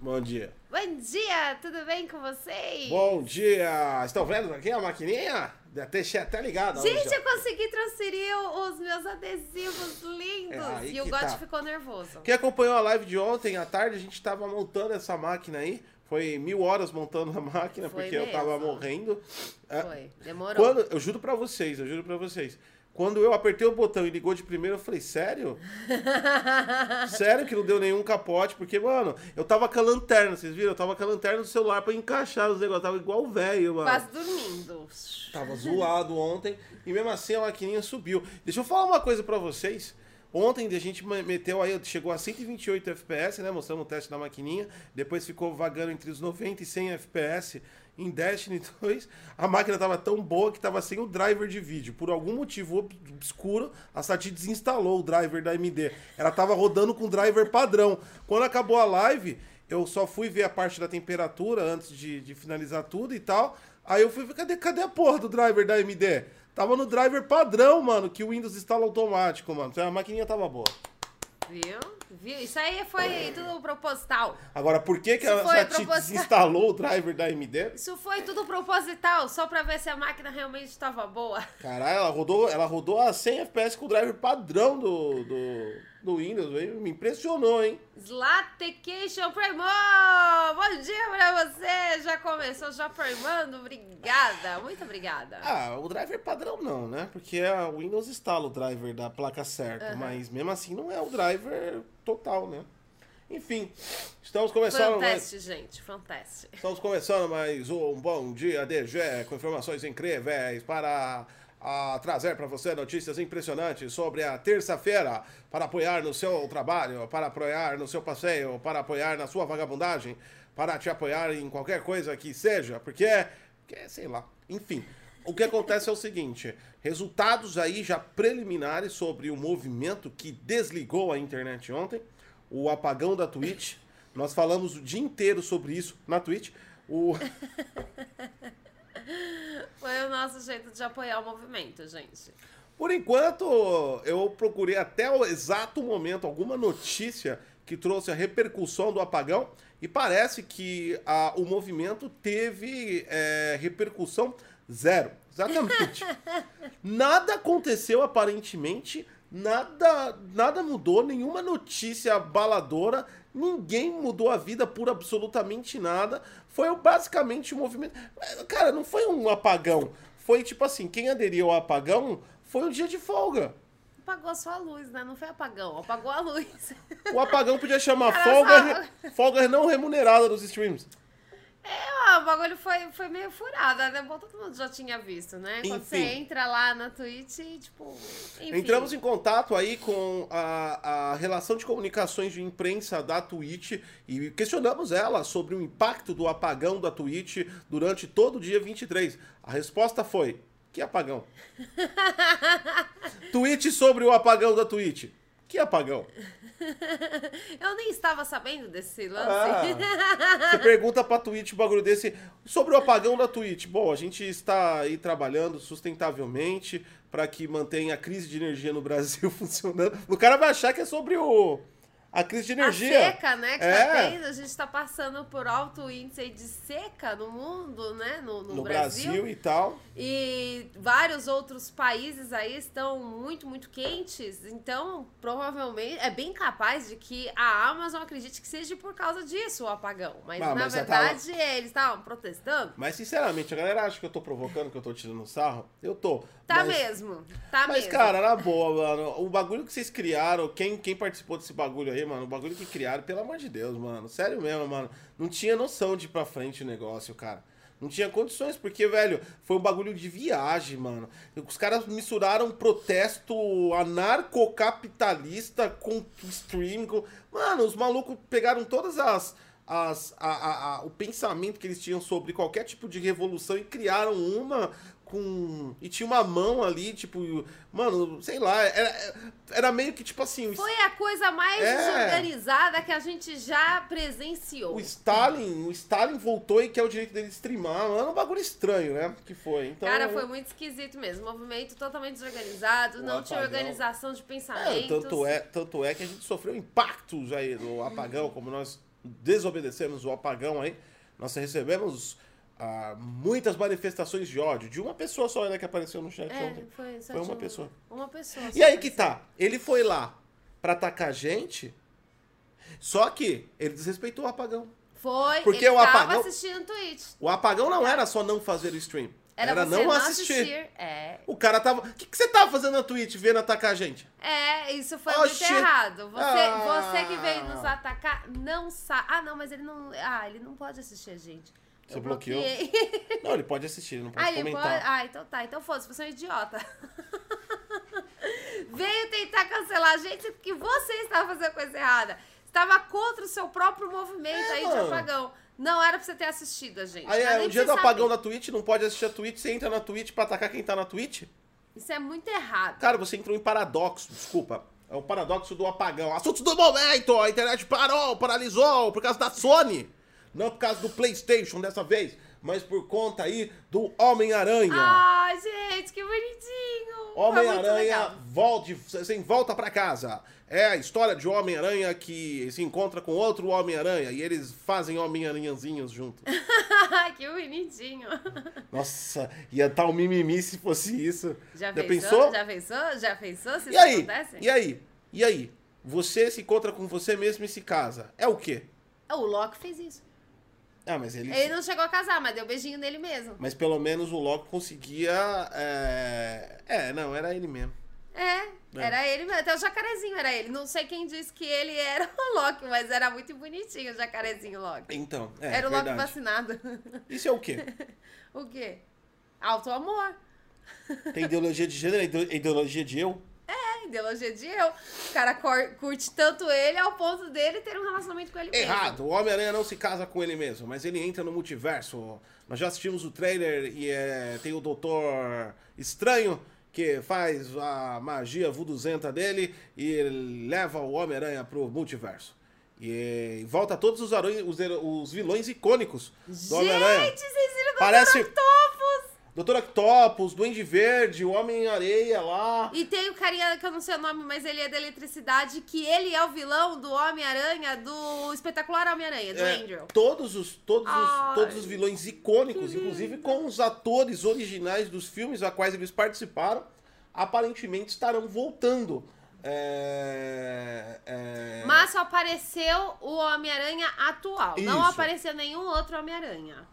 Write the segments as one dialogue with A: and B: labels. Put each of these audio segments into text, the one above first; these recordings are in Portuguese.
A: Bom dia.
B: Bom dia, tudo bem com vocês?
A: Bom dia. Estão vendo aqui a maquininha? Deixei até ligada.
B: Gente,
A: hoje,
B: eu consegui transferir os meus adesivos lindos.
A: É
B: e o God
A: tá.
B: ficou nervoso.
A: Quem acompanhou a live de ontem à tarde, a gente estava montando essa máquina aí. Foi mil horas montando a máquina,
B: Foi
A: porque eu tava
B: mesmo.
A: morrendo. É,
B: Foi, demorou.
A: Quando, eu juro pra vocês, eu juro pra vocês. Quando eu apertei o botão e ligou de primeiro, eu falei, sério? sério que não deu nenhum capote? Porque, mano, eu tava com a lanterna, vocês viram? Eu tava com a lanterna do celular pra encaixar os negócios. Eu tava igual o velho, mano.
B: Quase dormindo.
A: Tava zoado ontem e mesmo assim a maquininha subiu. Deixa eu falar uma coisa pra vocês. Ontem a gente me- meteu aí, chegou a 128 FPS, né? Mostramos o teste da maquininha. Depois ficou vagando entre os 90 e 100 FPS em Destiny 2. A máquina tava tão boa que tava sem o driver de vídeo. Por algum motivo ob- obscuro, a Sati desinstalou o driver da AMD. Ela tava rodando com o driver padrão. Quando acabou a live, eu só fui ver a parte da temperatura antes de, de finalizar tudo e tal. Aí eu fui ver, cadê, cadê a porra do driver da AMD? Tava no driver padrão, mano, que o Windows instala automático, mano. Então a maquininha tava boa.
B: Viu? Viu? Isso aí foi tudo proposital.
A: Agora, por que, que
B: Isso
A: a
B: proposital.
A: desinstalou o driver da AMD?
B: Isso foi tudo proposital, só pra ver se a máquina realmente estava boa.
A: Caralho, ela rodou, ela rodou a 100 FPS com o driver padrão do, do, do Windows. Me impressionou, hein?
B: Slatecation Primo! Bom dia pra você! Já começou já primando? Obrigada, muito obrigada.
A: Ah, o driver padrão não, né? Porque a Windows instala o driver da placa certa, mas mesmo assim não é o driver total, né? Enfim, estamos começando mais,
B: Fantástico, gente, fantástico.
A: estamos começando mais um Bom Dia DG com informações incríveis para ah, trazer para você notícias impressionantes sobre a terça-feira para apoiar no seu trabalho, para apoiar no seu passeio, para apoiar na sua vagabundagem, para te apoiar em qualquer coisa que seja, porque, porque sei lá, enfim. O que acontece é o seguinte: resultados aí já preliminares sobre o movimento que desligou a internet ontem, o apagão da Twitch. Nós falamos o dia inteiro sobre isso na Twitch. O...
B: Foi o nosso jeito de apoiar o movimento, gente.
A: Por enquanto, eu procurei até o exato momento alguma notícia que trouxe a repercussão do apagão e parece que a- o movimento teve é, repercussão zero. Exatamente. nada aconteceu aparentemente, nada, nada mudou, nenhuma notícia abaladora, ninguém mudou a vida por absolutamente nada. Foi basicamente um movimento. Cara, não foi um apagão. Foi tipo assim, quem aderiu ao apagão foi um dia de folga.
B: Apagou só a luz, né? Não foi apagão, apagou a luz.
A: O apagão podia chamar folga, folga não remunerada dos streams.
B: É, ó, o bagulho foi, foi meio furado, né? Bom, todo mundo já tinha visto, né? Quando você entra lá na Twitch e, tipo, enfim.
A: Entramos em contato aí com a, a relação de comunicações de imprensa da Twitch e questionamos ela sobre o impacto do apagão da Twitch durante todo o dia 23. A resposta foi: que apagão? Tweet sobre o apagão da Twitch. Que apagão?
B: Eu nem estava sabendo desse lance.
A: Ah, você pergunta pra Twitch um bagulho desse sobre o apagão da Twitch. Bom, a gente está aí trabalhando sustentavelmente para que mantenha a crise de energia no Brasil funcionando. O cara vai achar que é sobre o a crise de energia.
B: A seca, né, que
A: É.
B: tá tendo, a gente tá passando por alto índice de seca no mundo, né, no, no
A: no
B: Brasil.
A: Brasil e tal.
B: E vários outros países aí estão muito, muito quentes. Então, provavelmente, é bem capaz de que a Amazon acredite que seja por causa disso o apagão. Mas,
A: Ah,
B: na
A: mas já tava-
B: verdade, eles estavam protestando.
A: Mas sinceramente, a galera acha que eu tô provocando, que eu tô tirando sarro. Eu tô.
B: Tá
A: mas...
B: mesmo, tá
A: Mas,
B: mesmo.
A: cara, na boa, mano, o bagulho que vocês criaram, quem, quem participou desse bagulho aí, mano, o bagulho que criaram, pelo amor de Deus, mano, sério mesmo, mano, não tinha noção de ir pra frente o negócio, cara. Não tinha condições, porque, velho, foi um bagulho de viagem, mano. Os caras misturaram protesto anarcocapitalista com streaming. Com... Mano, os malucos pegaram todas as. as a, a- a- o pensamento que eles tinham sobre qualquer tipo de revolução e criaram uma com. E tinha uma mão ali, tipo. Mano, sei lá. Era, era meio que tipo assim.
B: Foi a coisa mais
A: É.
B: desorganizada que a gente já presenciou.
A: O Stalin, o Stalin voltou e quer o direito dele streamar. Mano, é um bagulho estranho, né? Que foi. Então,
B: Cara, foi muito esquisito mesmo. Movimento totalmente desorganizado,
A: O
B: não tinha
A: apagão.
B: organização de
A: É,
B: pensamentos.
A: tanto, é, tanto é que a gente sofreu impactos aí do apagão, como nós desobedecemos o apagão aí, nós recebemos ah, muitas manifestações de ódio. De uma pessoa só né, que apareceu no chat
B: É,
A: ontem.
B: foi,
A: Foi uma pessoa.
B: Uma pessoa.
A: E aí que tá. Ele foi lá pra atacar a gente, só que ele desrespeitou o apagão.
B: Foi,
A: Porque
B: ele
A: o
B: tava
A: apagão-
B: assistindo Twitch.
A: O apagão não era só não fazer o stream.
B: Era,
A: Era, não,
B: não
A: assistir.
B: É,
A: O cara tava. O que, que você tava fazendo na Twitch vendo atacar a gente?
B: é, isso foi
A: Oh,
B: muito errado. Você,
A: Ah.
B: você que veio nos atacar não sabe. Ah, não, mas ele não. Ah, ele não pode assistir a gente.
A: Você bloqueou?
B: bloqueei.
A: Não, ele pode assistir, ele não pode
B: Ah,
A: comentar.
B: pode. Ah, então tá. Então foda-se, você é um idiota. Veio tentar cancelar a gente porque você estava fazendo coisa errada. Estava contra o seu próprio movimento
A: É,
B: aí de
A: mano.
B: apagão. Não era pra você ter assistido a gente.
A: Aí é o dia do apagão
B: saber.
A: da Twitch, não pode assistir a Twitch, você entra na Twitch pra atacar quem tá na Twitch.
B: Isso é muito errado.
A: Cara, você entrou em paradoxo, desculpa. É o paradoxo do apagão. Assuntos do momento! A internet parou, paralisou por causa da Sony. Não por causa do PlayStation dessa vez, mas por conta aí do Homem-Aranha.
B: Ai, gente, que bonitinho.
A: Homem-Aranha volte, sem volta pra casa. É a história de Homem-Aranha que se encontra com outro Homem-Aranha e eles fazem Homem-Aranhazinhos juntos.
B: Que bonitinho.
A: Nossa, ia estar um mimimi se fosse isso.
B: Já,
A: Já
B: pensou?
A: pensou?
B: Já pensou? Já pensou se
A: E
B: isso
A: aí?
B: acontece?
A: E aí? E aí? Você se encontra com você mesmo e se casa. É o quê?
B: O Loki fez isso.
A: Ah, mas ele.
B: Ele não chegou a casar, mas deu beijinho nele mesmo.
A: Mas pelo menos o Loki conseguia. É... é, não, era ele mesmo.
B: É, era ele mesmo. Até o jacarezinho era ele. Não sei quem disse que ele era o Loki, mas era muito bonitinho o jacarezinho Loki.
A: Então, é.
B: era o Loki
A: verdade.
B: vacinado.
A: Isso é o quê?
B: o quê? Alto amor.
A: Tem ideologia de gênero, ide- ideologia de eu?
B: Ideologia de eu. O cara curte tanto ele ao ponto dele ter um relacionamento com ele mesmo.
A: Errado, o Homem-Aranha não se casa com ele mesmo, mas ele entra no multiverso. Nós já assistimos o trailer e é, tem o Doutor Estranho que faz a magia vuduzenta dele e leva o Homem-Aranha pro multiverso. E volta todos os, aranha- os, os vilões icônicos do Homem-Aranha.
B: Gente, vocês viram do
A: Parece-
B: Dr.
A: Doutor Octopus, Duende Verde, o Homem-Areia lá.
B: E tem o carinha que eu não sei o nome, mas ele é da eletricidade, que ele é o vilão do Homem-Aranha, do espetacular Homem-Aranha, do
A: É,
B: Andrew.
A: todos os, todos, os,
B: Ai,
A: todos os vilões icônicos, inclusive com os atores originais dos filmes a quais eles participaram, aparentemente estarão voltando. É, é,
B: Mas só apareceu o Homem-Aranha atual. Não
A: Isso.
B: apareceu nenhum outro Homem-Aranha.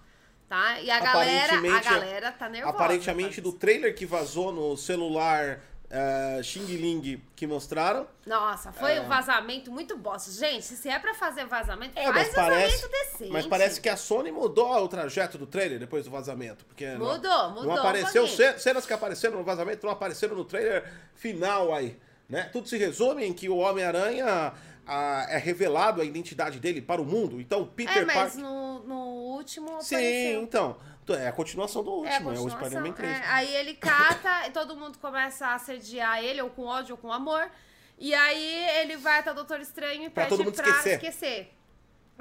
B: Tá? E a galera, a galera tá nervosa.
A: aparentemente do trailer que vazou no celular é, Xing Ling que mostraram.
B: Nossa, foi um vazamento muito bosta. Gente, se é pra fazer vazamento,
A: É,
B: faz vazamento
A: parece,
B: decente.
A: mas parece que a Sony mudou o trajeto do trailer depois do vazamento. Porque não-
B: Mudou, mudou
A: Não
B: um
A: apareceu ce- cenas que apareceram no vazamento, não apareceram no trailer final aí. Né? Tudo se resume em que o Homem-Aranha ah, é revelado a identidade dele para o mundo. Então, Peter
B: É, mas
A: Parker.
B: no, no último
A: Sim,
B: apareceu.
A: então. É a continuação do último,
B: É, a
A: é, o. Spider-Man 3.
B: É, aí ele cata e todo mundo começa a assediar ele, ou com ódio ou com amor. E aí ele vai até o Doutor Estranho e
A: Pra
B: pede
A: todo mundo
B: pra
A: esquecer.
B: esquecer.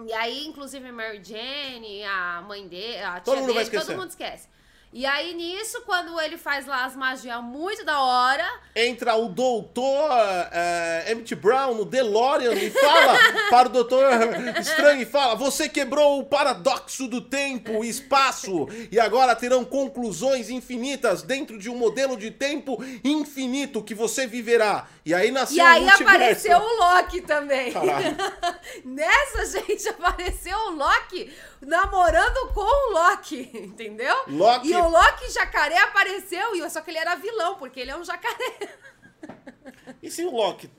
B: E aí, inclusive, a Mary Jane, a mãe dele, a tia
A: Todo mundo vai
B: dele, todo
A: esquecer.
B: mundo esquece. E aí, nisso, quando ele faz lá as magias muito da hora,
A: Entra o doutor é, Emmett Brown no DeLorean e fala para o doutor Estranho e fala: Você quebrou o paradoxo do tempo e espaço e agora terão conclusões infinitas dentro de um modelo de tempo infinito que você viverá. E aí nasceu
B: e aí
A: o
B: apareceu o Loki também. Nessa, gente, apareceu o Loki namorando com o Loki, entendeu?
A: Loki-
B: E o Loki jacaré apareceu, e só que ele era vilão, porque ele é um jacaré.
A: E se o Loki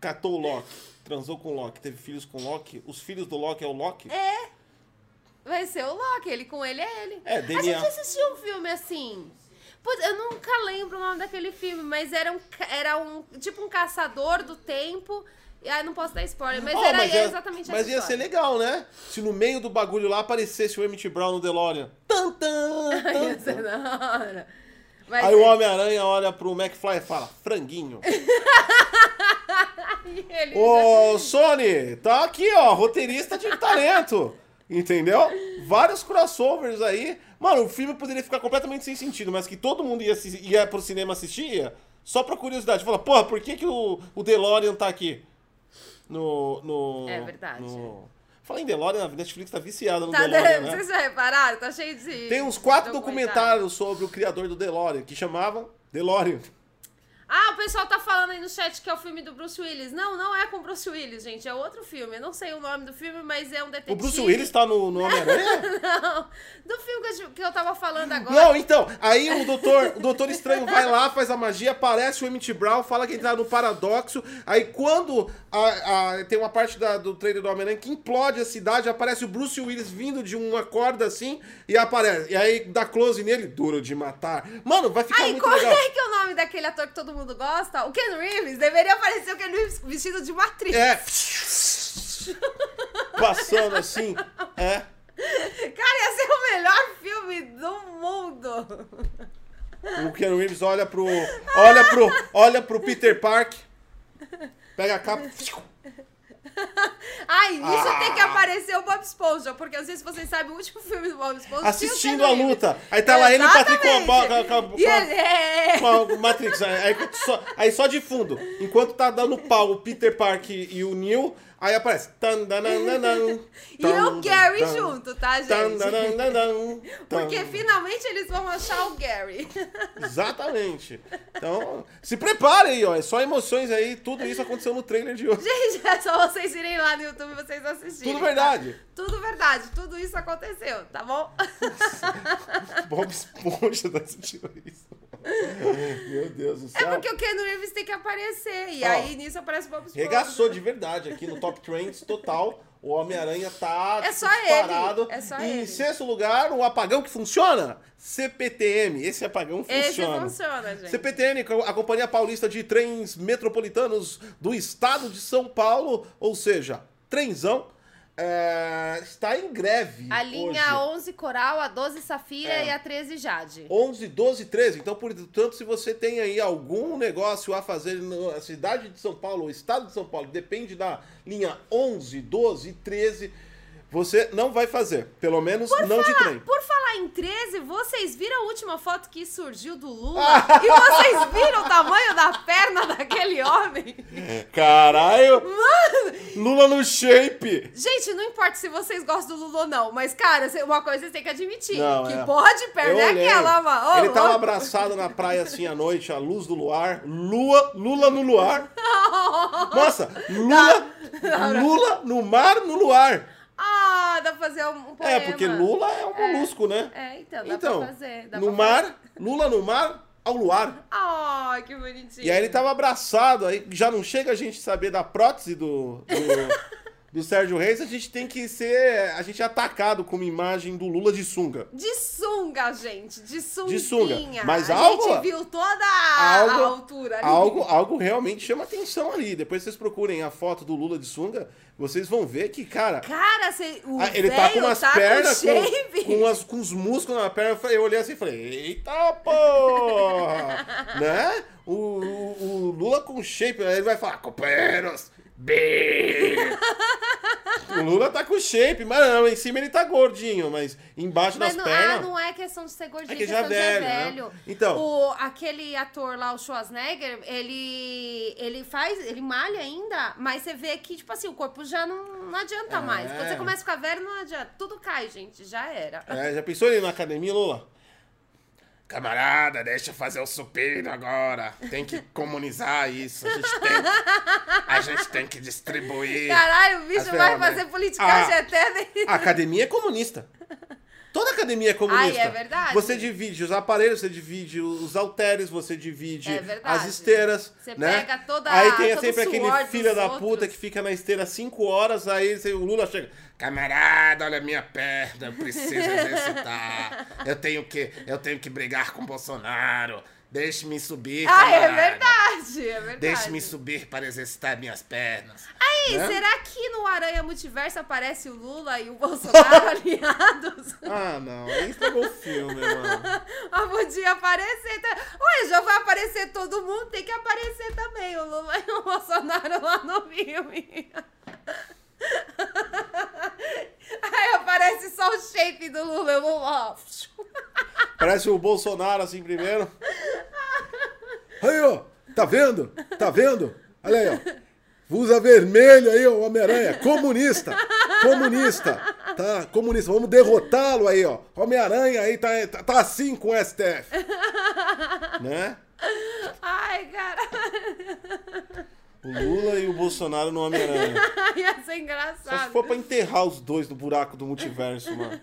A: catou o Loki, transou com o Loki, teve filhos com o Loki, os filhos do Loki é o Loki?
B: É. Vai ser o Loki, ele com ele é ele.
A: É,
B: A
A: DNA.
B: gente assistiu um filme assim. Putz, eu nunca lembro o nome daquele filme, mas era um, era um tipo um caçador do tempo. E aí não posso dar spoiler, mas
A: Oh,
B: era
A: mas ia-
B: exatamente
A: Mas ia ser legal, né? Se no meio do bagulho lá aparecesse o Emmett Brown no DeLorean. Tan, tan, tan,
B: Ia ser da hora. Mas
A: Aí o
B: é-
A: Homem-Aranha olha pro McFly e fala, franguinho.
B: ele
A: Ô, Sony, tá aqui, ó, roteirista de talento. Entendeu? Vários crossovers aí. Mano, o filme poderia ficar completamente sem sentido, mas que todo mundo ia, ia pro cinema assistir, ia, só pra curiosidade. Fala, porra, por que, que o, o DeLorean tá aqui? No. no
B: É verdade.
A: no- Fala em DeLorean, a Netflix tá viciada no
B: Tá
A: DeLorean, né?
B: vocês já repararam? Tá cheio de.
A: Tem uns quatro
B: documentário.
A: documentários sobre o criador do DeLorean, que chamava DeLorean.
B: O pessoal tá falando aí no chat que é o filme do Bruce Willis. Não, não é com o Bruce Willis, gente. É outro filme. Eu não sei o nome do filme, mas é um detetive.
A: O Bruce Willis tá no, no Homem-Aranha?
B: Não, do filme que eu, que eu tava falando agora.
A: Não, então, aí o doutor, o doutor Estranho vai lá, faz a magia, aparece o Emmett Brown, fala que ele tá no paradoxo. Aí quando a- a- tem uma parte da- do trailer do Homem-Aranha que implode a cidade, aparece o Bruce Willis vindo de uma corda assim e aparece. E aí dá close nele, duro de matar. Mano, vai ficar
B: Aí,
A: muito
B: qual
A: legal.
B: é que é o nome daquele ator que todo mundo gosta? O Ken Reeves. Deveria aparecer o Ken Reeves vestido de Matrix.
A: É. Passando assim. É.
B: Cara, ia ser o melhor filme do mundo.
A: O Keanu Reeves olha pro. Olha pro. Olha pro Peter Park. Pega a capa.
B: Ai, nisso
A: Ah.
B: tem que aparecer o Bob Esponja, porque eu não sei se vocês sabem, o último filme do Bob Esponja
A: Assistindo a luta. Aí tá lá ele e o Patrick com a. Com a, com a-
B: ele é...
A: com a Matrix. Aí, só, aí só de fundo. Enquanto tá dando pau o Peter Park e o Neil, aí aparece. Tan, dan, dan, dan, dan,
B: E o Gary junto, tá, gente?
A: tan, dan, dan, dan, dan,
B: Porque finalmente eles vão achar o Gary.
A: Exatamente. Então, se prepare aí, ó. É só emoções aí. Tudo isso aconteceu no trailer de hoje.
B: Gente, é só vocês irem lá no YouTube e vocês assistirem.
A: Tudo
B: tá?
A: verdade.
B: Tudo verdade, tudo isso aconteceu, tá bom?
A: Bob Esponja tá assistindo isso. Meu Deus do
B: É
A: céu.
B: porque o Ken Reeves tem que aparecer. E
A: Ó,
B: aí nisso aparece o Bob Esponja.
A: Regaçou de verdade aqui no Top Trends total. O Homem-Aranha tá
B: É só
A: disparado.
B: ele, é só
A: e em
B: ele.
A: sexto lugar, o apagão que funciona. CPTM. Esse apagão
B: Esse
A: funciona.
B: funciona, gente.
A: CPTM, a Companhia Paulista de Trens Metropolitanos do Estado de São Paulo, ou seja, trenzão, é, está em greve
B: A linha
A: hoje.
B: 11 Coral, a 12 Safira
A: É.
B: e a 13 Jade.
A: 11, 12, 13. Então, portanto, se você tem aí algum negócio a fazer na cidade de São Paulo, o estado de São Paulo, depende da linha 11, 12 e 13, você não vai fazer. Pelo menos não de trem.
B: Por falar em 13, vocês viram a última foto que surgiu do Lula? E vocês viram o tamanho da perna daquele homem?
A: Caralho! Lula no shape!
B: Gente, não importa se vocês gostam do Lula ou não, mas, cara, uma coisa vocês têm que admitir.
A: Não,
B: que
A: é.
B: pode perder
A: olhei.
B: aquela, mano.
A: Ele tava abraçado na praia assim à noite, à luz do luar. Lua, Lula no luar. Nossa, Lula, Lula no mar, no luar.
B: Ah, dá pra fazer um, poema.
A: É, porque Lula é um molusco, né?
B: É, então, dá
A: Então,
B: pra fazer. Dá
A: no
B: pra fazer.
A: mar, Lula no mar, ao luar.
B: Ah, que bonitinho.
A: E aí ele tava abraçado, aí já não chega a gente saber da prótese do, do, do Sérgio Reis, a gente tem que ser, a gente é atacado com uma imagem do Lula de sunga.
B: De sunga, gente. De sunguinha.
A: De sunga. Mas
B: a
A: algo-
B: gente viu toda a,
A: algo-
B: a altura ali.
A: Algo, algo realmente chama atenção ali. Depois vocês procurem a foto do Lula de sunga, vocês vão ver que, cara,
B: Cara, cê, o
A: ah, ele tá com umas
B: tá
A: pernas,
B: com
A: com,
B: shape.
A: com, umas- com os músculos na perna. Eu olhei assim e falei, eita porra! né? O, o- o Lula com shape, aí ele vai falar, companheiros! O Lula tá com shape, mas não, em cima ele tá gordinho, mas embaixo
B: Mas
A: das
B: não, ah,
A: pernas...
B: não é questão de ser gordinho,
A: É
B: é
A: que já
B: de
A: velho, né?
B: velho.
A: Então.
B: O, aquele ator lá, o Schwarzenegger, ele, ele faz, ele malha ainda, mas você vê que, tipo assim, o corpo já não, não adianta
A: É.
B: mais. Quando você começa a ficar velho, não adianta. Tudo cai, gente, já era.
A: É, já pensou ele na academia, Lula? Camarada, deixa eu fazer o supino agora. Tem que comunizar isso. A gente tem, a gente tem que distribuir.
B: Caralho, o bicho vai fazer politicagem
A: Ah.
B: até...
A: A academia é comunista. Toda academia é comunista.
B: Ai, é verdade.
A: Você divide os aparelhos, você divide os halteres, você divide
B: É
A: as esteiras.
B: Você
A: né?
B: pega toda-
A: Aí tem sempre aquele filho da
B: outros.
A: puta que fica na esteira 5 horas, aí o Lula chega. Camarada, olha a minha perna, eu preciso exercitar. Eu tenho que, eu tenho que brigar com o Bolsonaro. Deixe-me subir.
B: Ah, é verdade, é verdade.
A: Deixe-me subir para exercitar minhas pernas.
B: Aí,
A: né?
B: será que no Aranha Multiverso aparece o Lula e o Bolsonaro aliados?
A: Ah, não. Aí estragou o filme, mano.
B: Mas podia aparecer. Tá? Ué, já vai aparecer todo mundo, tem que aparecer também o Lula e o Bolsonaro lá no filme. Aí aparece só o shape do Lula e Lula. ó.
A: Parece o Bolsonaro assim primeiro. Aí, ó. Tá vendo? Tá vendo? Olha aí, ó. Usa vermelho aí, ó, Homem-Aranha. Comunista. comunista, tá? Comunista, vamos derrotá-lo aí, ó. Homem-Aranha aí tá, tá, tá assim com o STF. né?
B: Ai, cara.
A: O Lula e o Bolsonaro no Homem-Aranha.
B: Ia ser
A: Só
B: engraçado.
A: se for pra enterrar os dois no buraco do multiverso, mano.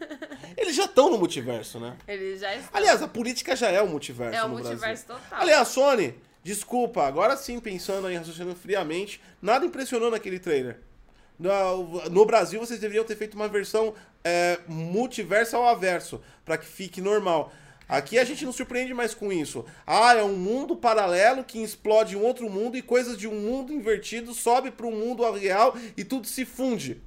A: Eles já estão no multiverso, né?
B: Ele já está.
A: Aliás, a política já é o multiverso
B: É o multiverso
A: Brasil.
B: total.
A: Aliás, Sony, desculpa, agora sim, pensando em raciocinando friamente, nada impressionou naquele trailer. No, no Brasil, vocês deveriam ter feito uma versão é, multiverso ao averso, pra que fique normal. Aqui a gente não surpreende mais com isso. Ah, é um mundo paralelo que explode um outro mundo e coisas de um mundo invertido sobe para um mundo real e tudo se funde.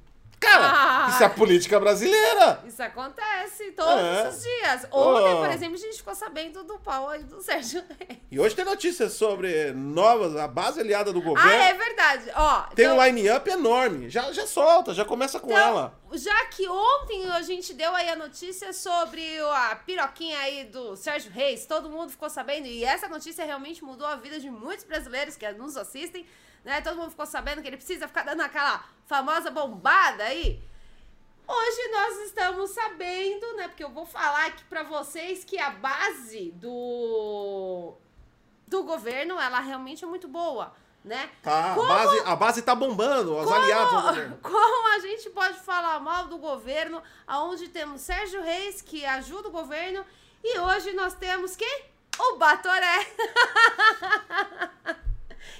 A: Cara,
B: Ah.
A: isso é a política brasileira.
B: Isso acontece todos
A: É.
B: os dias. Ontem,
A: Oh.
B: por exemplo, a gente ficou sabendo do pau aí do Sérgio Reis.
A: E hoje tem notícias sobre novas, a base aliada do governo.
B: Ah, é verdade. Ó,
A: Tem
B: então,
A: um line-up enorme. Já, já solta, já começa com
B: então,
A: ela.
B: já que ontem a gente deu aí a notícia sobre a piroquinha aí do Sérgio Reis, todo mundo ficou sabendo, e essa notícia realmente mudou a vida de muitos brasileiros que nos assistem, né? Todo mundo ficou sabendo que ele precisa ficar dando aquela famosa bombada aí. Hoje nós estamos sabendo, né? Porque eu vou falar aqui pra vocês que a base do do governo, ela realmente é muito boa, né?
A: Tá, a
B: Como-
A: base, a base tá bombando, os aliados ao governo.
B: Como a gente pode falar mal do governo, aonde temos Sérgio Reis, que ajuda o governo, e hoje nós temos quem? O Batoré.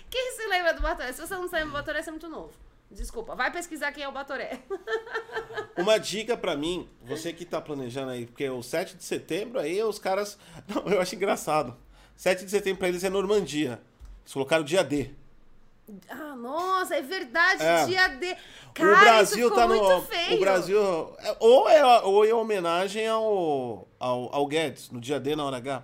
B: Quem se lembra do Batoré? Se você não se lembra do Batoré, você é muito novo. Desculpa, vai pesquisar quem é o Batoré.
A: Uma dica pra mim, você que tá planejando aí, porque o 7 de setembro aí os caras. Não, eu acho engraçado. 7 de setembro pra eles é Normandia. Eles colocaram dia D.
B: Ah, nossa, é verdade,
A: É.
B: dia D. Cara,
A: o Brasil tá no.
B: feio.
A: O Brasil. é- Ou é, ou é homenagem ao, ao, ao Guedes, no dia D na hora H.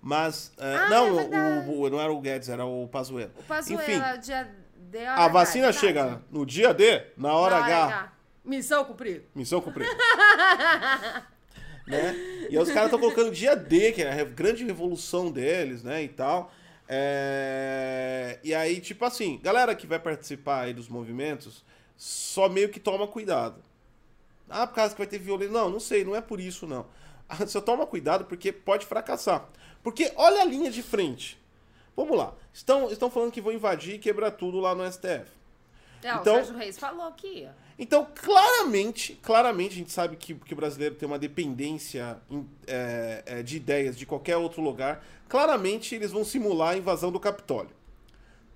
A: Mas. é,
B: Ah,
A: não,
B: é
A: o- o, não era o Guedes, era o Pazuello.
B: O Pazuello,
A: Enfim,
B: dia D.
A: a vacina chega no dia D, na hora,
B: Na
A: H.
B: Missão cumprida.
A: Missão cumprida. né? E aí os caras estão colocando dia D, que é a grande revolução deles, né? E tal. É, E aí, tipo assim, galera que vai participar aí dos movimentos, só meio que toma cuidado. Ah, por causa que vai ter violência. Não, não sei, não é por isso, não. Só toma cuidado porque pode fracassar. Porque olha a linha de frente. Vamos lá. Estão, estão falando que vão invadir e quebrar tudo lá no STF.
B: É,
A: Então-
B: o Sérgio Reis falou ia.
A: Então, claramente, claramente a gente sabe que, que o brasileiro tem uma dependência é, é, de ideias de qualquer outro lugar. Claramente eles vão simular a invasão do Capitólio.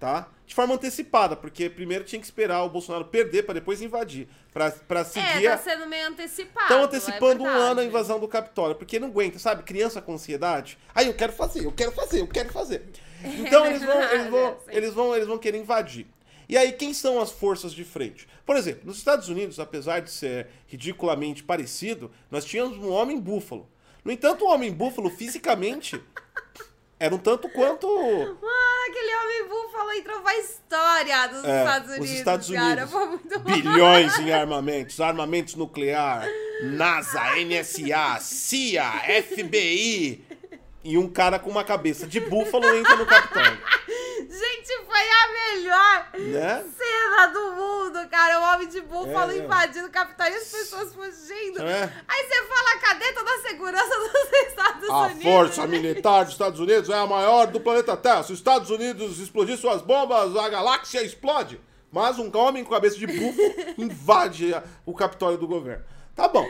A: Tá? De forma antecipada, porque primeiro tinha que esperar o Bolsonaro perder para depois invadir. Pra, pra seguir.
B: É, tá sendo meio antecipado.
A: Estão
B: é
A: antecipando um
B: verdade.
A: ano a invasão do Capitólio, porque não aguenta, sabe? Criança com ansiedade. Aí eu quero fazer, eu quero fazer, eu quero fazer. Então eles vão, eles vão,
B: Sim.
A: eles vão, eles vão querer invadir. E aí quem são as forças de frente? Por exemplo, nos Estados Unidos, apesar de ser ridiculamente parecido, nós tínhamos um homem búfalo. No entanto, o homem búfalo fisicamente era um tanto quanto
B: entrou pra história dos
A: É,
B: Estados
A: os
B: Unidos.
A: Estados
B: Cara,
A: Unidos.
B: bom.
A: bilhões em armamentos, armamentos nuclear, NASA, NSA, CIA, FBI. E um cara com uma cabeça de búfalo entra no Capitólio,
B: Gente, foi a melhor
A: né?
B: cena do mundo, cara. O homem de búfalo
A: É, é.
B: invadindo o Capitólio e as pessoas fugindo.
A: É.
B: Aí você fala, cadê toda a segurança dos Estados
A: A
B: Unidos?
A: força militar dos Estados Unidos é a maior do planeta Terra. Se os Estados Unidos explodir suas bombas, a galáxia explode. Mas um homem com cabeça de búfalo invade a- o Capitólio do governo. Tá bom.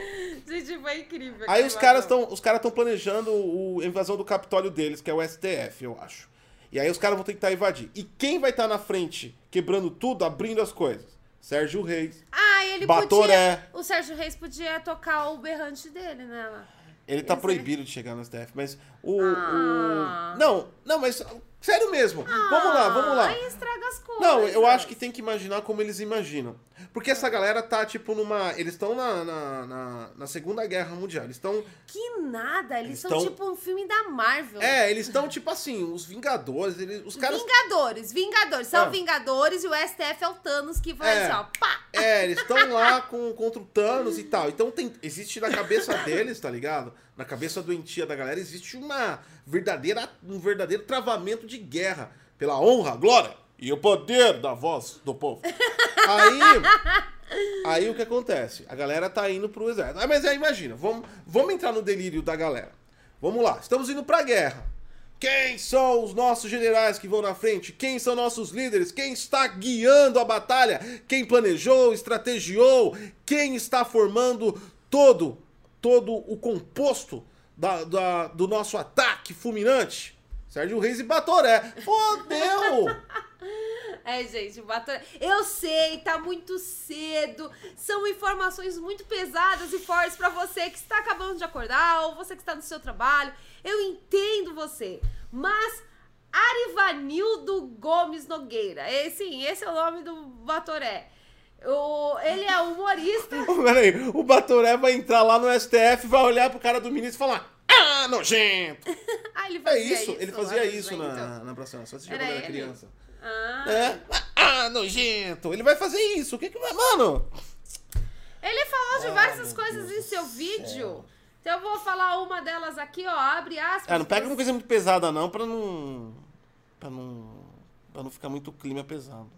B: Gente, foi incrível.
A: Aí os caras estão planejando o, a invasão do Capitólio deles, que é o STF, eu acho. E aí os caras vão tentar invadir. E quem vai estar na frente, quebrando tudo, abrindo as coisas? Sérgio Reis.
B: Ah, ele
A: Batoré.
B: podia... O Sérgio Reis podia tocar o berrante dele, né?
A: Ele tá
B: Esse-
A: proibido de chegar no STF, mas o,
B: Ah.
A: o- Não, não, mas sério mesmo. vamos lá, vamos lá.
B: Aí estraga as coisas.
A: Não, eu acho que tem que imaginar como eles imaginam. Porque essa galera tá, tipo, numa. Eles estão na, na, na, na Segunda Guerra Mundial. Eles estão.
B: Que nada, eles,
A: Eles
B: são
A: tão-
B: tipo um filme da Marvel.
A: É, eles estão, tipo assim, os Vingadores. Eles, os caras.
B: Vingadores, Vingadores. São
A: É.
B: Vingadores e o STF é o Thanos que vai
A: É.
B: assim, ó, pá!
A: É, eles estão lá com, contra o Thanos e tal. Então tem, existe na cabeça deles, tá ligado? Na cabeça doentia da galera, existe uma verdadeira, um verdadeiro travamento de guerra. Pela honra, glória e o poder da voz do povo. Aí, Aí o que acontece? A galera tá indo pro exército. Ah, mas aí imagina, vamos, vamos entrar no delírio da galera. Vamos lá, estamos indo pra guerra. Quem são os nossos generais que vão na frente? Quem são nossos líderes? Quem está guiando a batalha? Quem planejou, estrategiou? Quem está formando todo, todo o composto da, da- do nosso ataque fulminante? Sérgio Reis e Batoré. Fodeu!
B: É, gente, o Batoré. Eu sei, tá muito cedo. São informações muito pesadas e fortes pra você que está acabando de acordar ou você que está no seu trabalho. Eu entendo você. Mas Arivanildo Gomes Nogueira, é, sim, esse é o nome do Batoré. O, ele é humorista.
A: Peraí, o Batoré vai entrar lá no STF, vai olhar pro cara do ministro e falar: Ah, nojento!
B: Ah, ele
A: É
B: fazia
A: isso, ele
B: lá
A: fazia isso
B: evento.
A: na, na Praça assistia
B: Era
A: quando era
B: ele?
A: criança.
B: Ah.
A: É? Ah, nojento! Ele vai fazer isso, o que que vai. Mano!
B: Ele falou
A: Ah,
B: diversas coisas em seu vídeo. Então eu vou falar uma delas aqui, ó. Abre aspas.
A: Ah, não pega uma coisa muito pesada, não, pra não. pra não. pra não ficar muito clima pesado.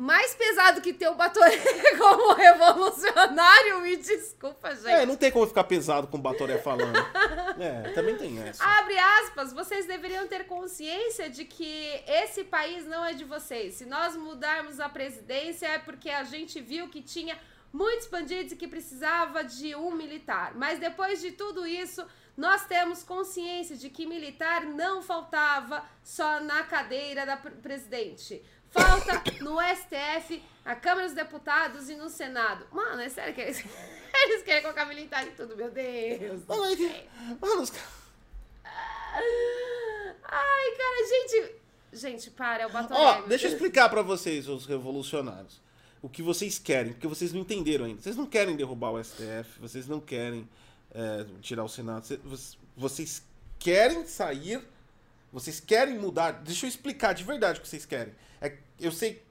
B: Mais pesado que ter o Batoré como revolucionário, me desculpa, gente.
A: É, não tem como ficar pesado com o Batoré falando. É, também tem essa.
B: Abre aspas, vocês deveriam ter consciência de que esse país não é de vocês. Se nós mudarmos a presidência é porque a gente viu que tinha muitos bandidos e que precisava de um militar. Mas depois de tudo isso, nós temos consciência de que militar não faltava só na cadeira da pre- presidente. Falta no STF, na Câmara dos Deputados e no Senado. Mano, é sério que eles, eles querem colocar militar em tudo, meu Deus.
A: Mano, é que- mano, os caras.
B: Ai, cara, gente. Gente, para, é o Batoré.
A: Ó, deixa eu explicar pra vocês, os revolucionários, o que vocês querem, porque vocês não entenderam ainda. Vocês não querem derrubar o STF, vocês não querem é, tirar o Senado, cê- vocês- vocês querem sair, vocês querem mudar. Deixa eu explicar de verdade o que vocês querem. Eu sei,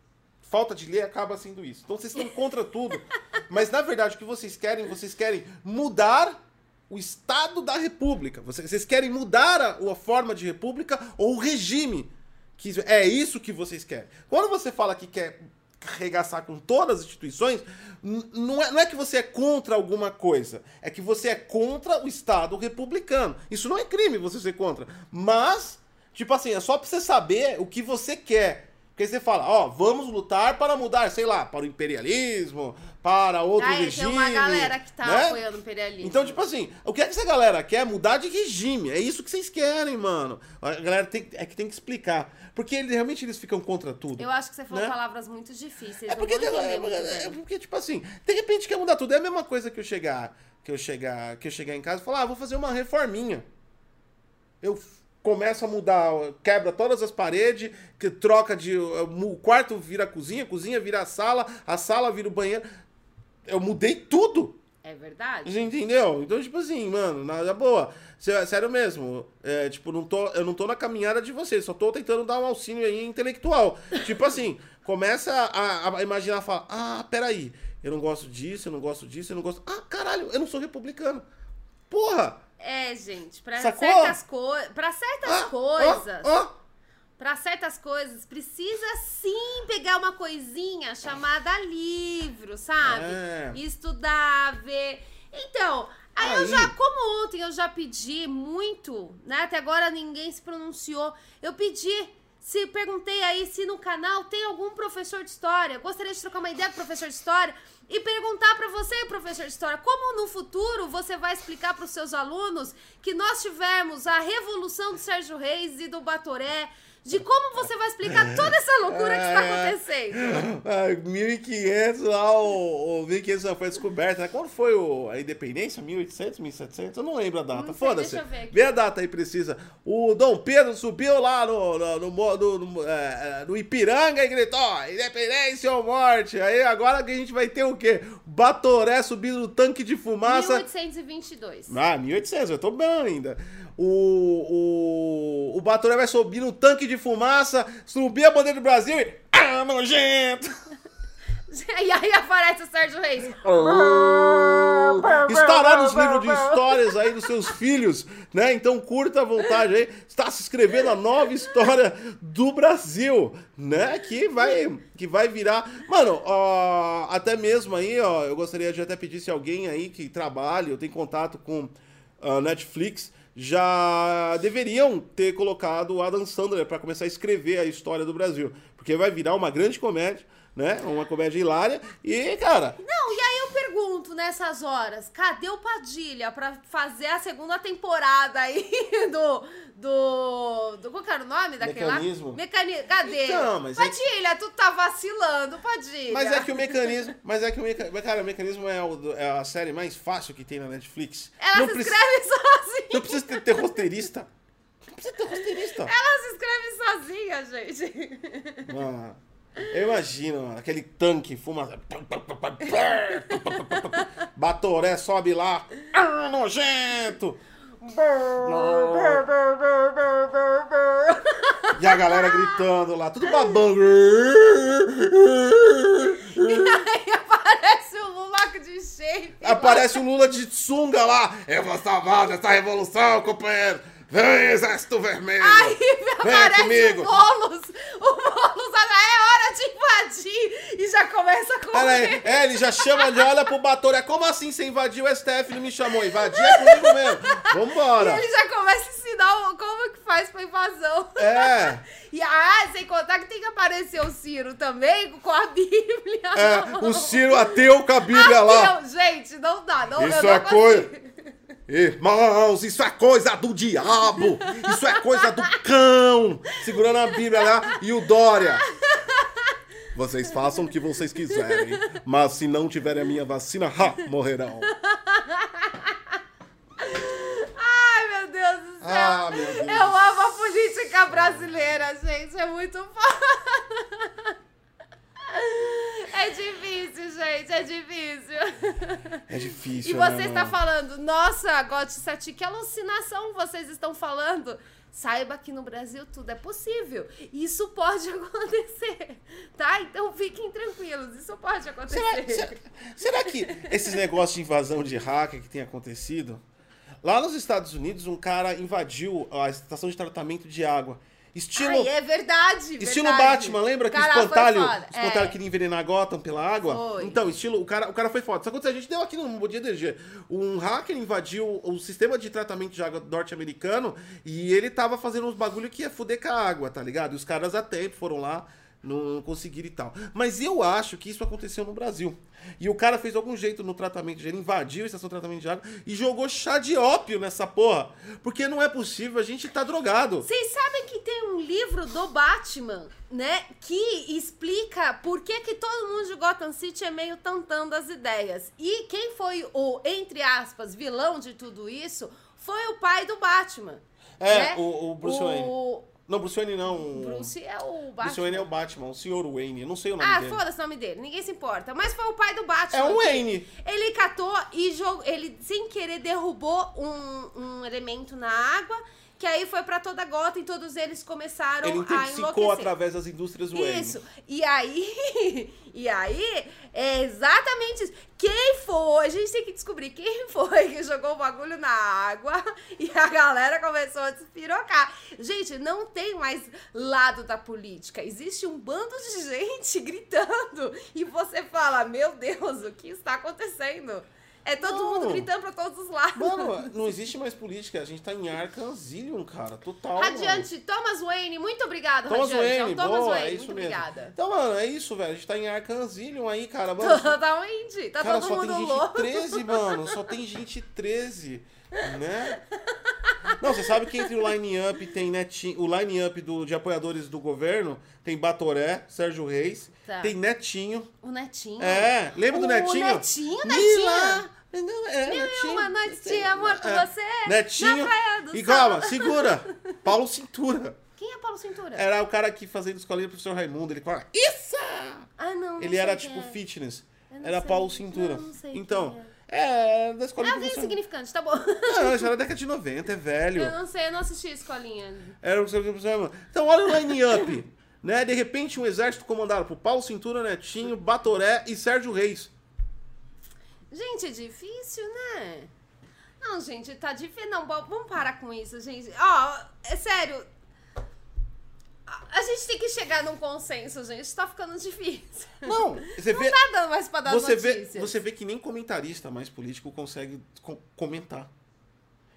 A: falta de lei acaba sendo isso. Então vocês estão contra tudo, mas na verdade o que vocês querem, vocês querem mudar o Estado da República. Vocês, vocês querem mudar a, a forma de república ou o regime. Que é isso que vocês querem. Quando você fala que quer arregaçar com todas as instituições, não é, não é que você é contra alguma coisa. É que você é contra o Estado republicano. Isso não é crime você ser contra. Mas, tipo assim, é só pra você saber o que você quer. Porque você fala, ó, vamos lutar para mudar, sei lá, para o imperialismo, para outro
B: Aí
A: regime.
B: tem uma galera que tá
A: né?
B: apoiando o imperialismo.
A: Então, tipo assim, o que é que essa galera quer? Mudar de regime. É isso que vocês querem, mano. A galera tem, é que tem que explicar. Porque eles, realmente eles ficam contra tudo.
B: Eu acho que você falou
A: Né?
B: palavras muito difíceis.
A: É porque,
B: entender
A: é, é- é porque, tipo assim, de repente quer mudar tudo. É a mesma coisa que eu chegar, que eu chegar, que eu chegar em casa e falar, ah, vou fazer uma reforminha. Eu começo a mudar, quebra todas as paredes, que troca de. O quarto vira a cozinha, a cozinha vira a sala, a sala vira o banheiro. Eu mudei tudo.
B: É verdade?
A: Você entendeu? Então, tipo assim, mano, nada boa. Sé- Sério mesmo. É, tipo, não tô, eu não tô na caminhada de vocês, só tô tentando dar um auxílio aí intelectual. tipo assim, começa a, a imaginar, fala, ah, peraí, eu não gosto disso, eu não gosto disso, eu não gosto. Ah, caralho, eu não sou republicano. Porra!
B: É, gente, pra
A: Sacou?
B: certas coisas. Para certas
A: Ah,
B: coisas.
A: ó, ó.
B: Pra certas coisas, precisa sim pegar uma coisinha chamada livro, sabe?
A: É.
B: Estudar, ver. Então, aí, eu
A: Aí.
B: já, como ontem eu já pedi muito, né? Até agora ninguém se pronunciou. Eu pedi, se perguntei aí se no canal tem algum professor de história. Gostaria de trocar uma ideia com professor de história e perguntar pra você, professor de história, como no futuro você vai explicar pros seus alunos que nós tivemos a revolução do Sérgio Reis e do Batoré, de como você vai explicar toda essa loucura que está acontecendo.
A: Ah, 1500 lá, o, o 1500 já foi descoberto, né? Quando foi o, a independência? 1800, 1700? Eu não lembro a data. Foda-se.
B: deixa eu ver aqui.
A: Vê a data aí precisa. O Dom Pedro subiu lá no, no, no, no- no, é, é, Ipiranga e gritou: independência ou morte. Aí agora que a gente vai ter o quê? Batoré subindo no tanque de fumaça.
B: 1822.
A: Ah, 1800, eu tô bem ainda. O, o, o Batoré vai subir no tanque de fumaça, subir a bandeira do Brasil e. Ah, nojento!
B: E aí aparece o Sérgio Reis.
A: Está parar nos livros de histórias aí dos seus filhos, né? Então curta a vontade aí. Está se escrevendo a nova história do Brasil, né? Que vai, que vai virar. Mano, ó, até mesmo aí, ó, eu gostaria de até pedir se alguém aí que trabalha, eu tenho contato com a Netflix, já deveriam ter colocado o Adam Sandler para começar a escrever a história do Brasil. Porque vai virar uma grande comédia né? Uma comédia hilária. E, cara.
B: Não, e aí eu pergunto nessas horas: cadê o Padilha pra fazer a segunda temporada aí do. Do. do qual que era o nome daquele
A: Mecanismo.
B: lá? Mecanismo. Cadê?
A: Então, mas é
B: Padilha, tu tá vacilando, Padilha.
A: Mas é que o mecanismo. Mas é que o mecanismo. Cara, o mecanismo é, o- é a série mais fácil que tem na Netflix.
B: Ela
A: não
B: se escreve sozinha.
A: Não precisa ter, ter roteirista. Não precisa ter roteirista.
B: Ela se escreve sozinha, gente.
A: Mano, eu imagino, mano, aquele tanque fuma. Batoré sobe lá. Ah, nojento! E a galera gritando lá, tudo babando.
B: Aí aparece o Lula de shape.
A: Aparece o Lula de sunga lá. Eu vou salvar dessa revolução, companheiro. Vem, Exército Vermelho.
B: Aí
A: Vem
B: aparece
A: comigo.
B: o Boulos. O Boulos, é hora de invadir. E já começa a correr.
A: É, ele já chama de olha pro Batoré. Como assim você invadiu o STF e não me chamou? Invadir é comigo mesmo. Vambora.
B: Ele já começa a ensinar como que faz pra invasão.
A: É.
B: E ah, sem contar que tem que aparecer o Ciro também com a Bíblia.
A: É, o Ciro ateu com a Bíblia lá.
B: Ateu, gente, não dá. Não,
A: Isso é coisa. Irmãos, isso é coisa do diabo! Isso é coisa do cão! Segurando a Bíblia lá e o Dória. Vocês façam o que vocês quiserem, mas se não tiverem a minha vacina, ha, morrerão.
B: Ai, meu Deus do céu.
A: Ah, meu Deus.
B: Eu amo a política brasileira, gente. É muito foda. É difícil, gente. É difícil.
A: É difícil,
B: E
A: né,
B: você está falando, nossa, Gotti Sati, que alucinação vocês estão falando. Saiba que no Brasil tudo é possível. Isso pode acontecer, tá? Então fiquem tranquilos, isso pode acontecer.
A: Será, será- será que esses negócios de invasão de hacker que tem acontecido? Lá nos Estados Unidos, um cara invadiu a estação de tratamento de água. Estilo,
B: Ai, é verdade,
A: estilo
B: verdade.
A: Batman, lembra que o espantalho, espantalho
B: É.
A: queria envenenar Gotham pela água?
B: Foi.
A: Então, estilo, o cara, o cara foi foda. Só que a gente deu aqui no Bom Dia DG. Um hacker invadiu o sistema de tratamento de água norte-americano e ele tava fazendo uns bagulho que ia fuder com a água, tá ligado? E os caras a tempo foram lá, não conseguiram e tal. Mas eu acho que isso aconteceu no Brasil. E o cara fez algum jeito no tratamento de ele invadiu a estação de tratamento de água e jogou chá de ópio nessa porra. Porque não é possível, a gente tá drogado.
B: Vocês sabem que tem um livro do Batman, né? Que explica por que, que todo mundo de Gotham City é meio tantando as ideias. E quem foi o, entre aspas, vilão de tudo isso foi o pai do Batman.
A: É,
B: né?
A: o- o Bruce
B: o
A: Não, Bruce Wayne não.
B: Bruce é o Batman.
A: Bruce Wayne é o Batman, o Sr. Wayne. Eu não sei o nome
B: Ah,
A: dele.
B: foda-se o nome dele, ninguém se importa. Mas foi o pai do Batman.
A: É um Wayne.
B: Ele catou e jogou. Ele, sem querer, derrubou um, um elemento na água. Que aí foi pra toda gota e todos eles começaram
A: Ele
B: a enlouquecer.
A: através das indústrias Wayne.
B: Isso. E aí, e aí, é exatamente isso. Quem foi? A gente tem que descobrir quem foi que jogou o bagulho na água e a galera começou a despirocar. Gente, não tem mais lado da política. Existe um bando de gente gritando e você fala: Meu Deus, o que está acontecendo? É todo
A: Não.
B: mundo gritando pra todos os lados.
A: Mano, não existe mais política. A gente tá em Arkham cara. Total. mano.
B: Radiante, Thomas Wayne, muito obrigado,
A: Thomas
B: Radiante. É
A: Wayne,
B: o Thomas
A: boa,
B: Wayne,
A: é isso
B: muito
A: mesmo.
B: obrigada.
A: Então, mano, é isso, velho. A gente tá em Arkham aí, cara. Mano,
B: Totalmente. Tá
A: cara,
B: todo
A: só
B: mundo
A: tem gente
B: louco.
A: 13, mano. Só tem gente 13, né? Não, você sabe que entre o line-up tem Netinho, o line-up de apoiadores do governo tem Batoré, Sérgio Reis,
B: Tá.
A: tem Netinho.
B: O Netinho.
A: É, lembra do
B: O
A: Netinho?
B: Netinho,
A: Mila! Não, é,
B: e
A: Netinho.
B: uma noites de amor com
A: É,
B: você,
A: Netinho. E calma, segura. Paulo Cintura.
B: Quem é Paulo Cintura?
A: Era o cara que fazia escolinha do professor Raimundo. Ele falava, isso!
B: Ah, não. não
A: Ele era tipo
B: é.
A: fitness. Era
B: sei.
A: Paulo Cintura.
B: Não, não sei
A: então,
B: quem
A: é, da escolinha
B: bem
A: professor.
B: insignificante, tá bom.
A: Não, isso era década de 90, é velho.
B: Eu não sei, eu não assisti a escolinha.
A: Era o que você precisava. Então, olha o line-up. né? De repente, um exército comandado por Paulo Cintura, Netinho, Batoré e Sérgio Reis.
B: Gente, é difícil, né? Não, gente, tá difícil. Não, vamos parar com isso, gente. Ó, é sério. A- gente tem que chegar num consenso, gente. Tá ficando difícil.
A: Não, você vê.
B: Não tá dando mais pra dar
A: Você vê,
B: notícias.
A: você vê que nem comentarista mais político consegue co- comentar.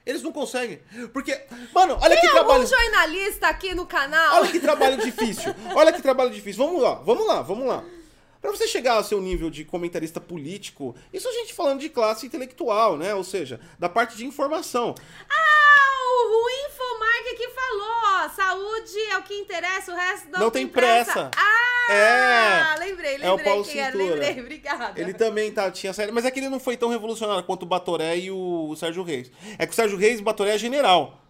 A: Eles não conseguem. Porque, mano, olha que
B: Tem algum
A: trabalho.
B: jornalista aqui no canal?
A: Olha que trabalho difícil. Olha que trabalho difícil. Vamos lá, vamos lá, vamos lá. Pra você chegar ao seu nível de comentarista político, isso a gente falando de classe intelectual, né? Ou seja, da parte de informação.
B: Ah, o, Infomark aqui falou, ó, saúde é o que interessa, o resto não,
A: Não tem pressa.
B: Ah,
A: É.
B: lembrei, lembrei
A: É o Paulo
B: quem era,
A: Cintura.
B: lembrei, obrigada.
A: Ele também tá, tinha saído, mas é que ele não foi tão revolucionário quanto o Batoré e o Sérgio Reis. É que o Sérgio Reis e o Batoré é general.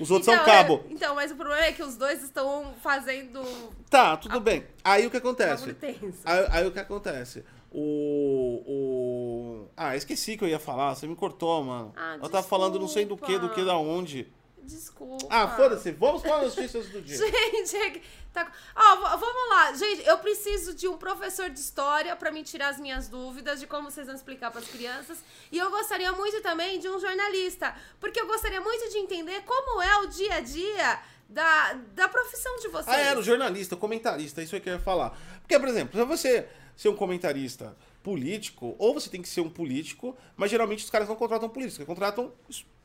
A: Os outros
B: então,
A: são cabo.
B: é- então, mas o problema é que os dois estão fazendo
A: Tá, tudo bem. Aí o que acontece? Aí, aí o que acontece? O, o. Ah, esqueci que eu ia falar, você me cortou, mano.
B: Ah,
A: eu tava falando não sei do que, do que, da onde.
B: Desculpa.
A: Ah, foda-se, vamos para as notícias do dia.
B: Gente, é que tá... Ó, vamos lá. Gente, eu preciso de um professor de história pra me tirar as minhas dúvidas de como vocês vão explicar pras crianças. E eu gostaria muito também de um jornalista, porque eu gostaria muito de entender como é o dia a dia da, da profissão de vocês.
A: Ah, era o jornalista, o comentarista, isso é que eu ia falar. Porque, por exemplo, pra você ser um comentarista político, ou você tem que ser um político, mas geralmente os caras não contratam políticos, contratam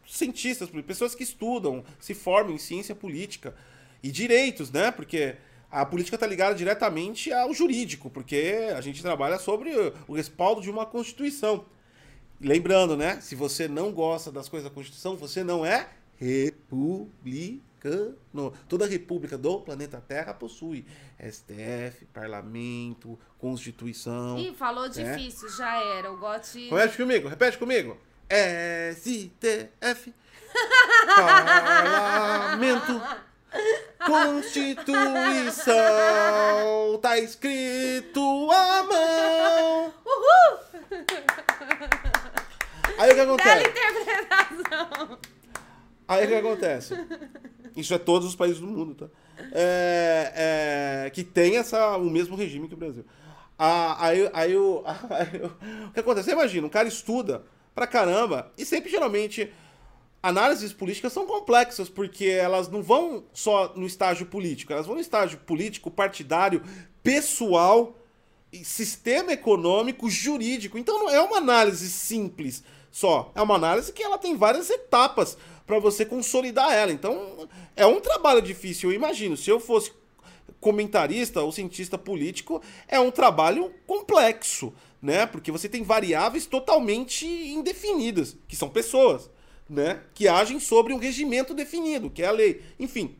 A: cientistas, pessoas que estudam, se formam em ciência política e direitos, né? Porque a política tá ligada diretamente ao jurídico, porque a gente trabalha sobre o respaldo de uma constituição. Lembrando, né? Se você não gosta das coisas da Constituição, você não é republicano. Toda república do planeta Terra possui STF, parlamento, Constituição.
B: Ih, falou difícil, já era. O Gotti.
A: Repete comigo, repete comigo. STF, parlamento, Constituição. Tá escrito à mão.
B: Uhul!
A: Aí o que
B: Bela
A: acontece?
B: interpretação.
A: Aí o que acontece? Isso é todos os países do mundo, tá? É, é, que tem essa, o mesmo regime que o Brasil. Ah, aí, aí, o, aí o- o que acontece? Você imagina, um cara estuda pra caramba e sempre, geralmente, análises políticas são complexas, porque elas não vão só no estágio político, elas vão no estágio político, partidário, pessoal, sistema econômico, jurídico. Então não é uma análise simples só. É uma análise que ela tem várias etapas para você consolidar ela. Então é um trabalho difícil. Eu imagino, se eu fosse comentarista ou cientista político, é um trabalho complexo, né? Porque você tem variáveis totalmente indefinidas, que são pessoas, né? Que agem sobre um regimento definido, que é a lei. Enfim,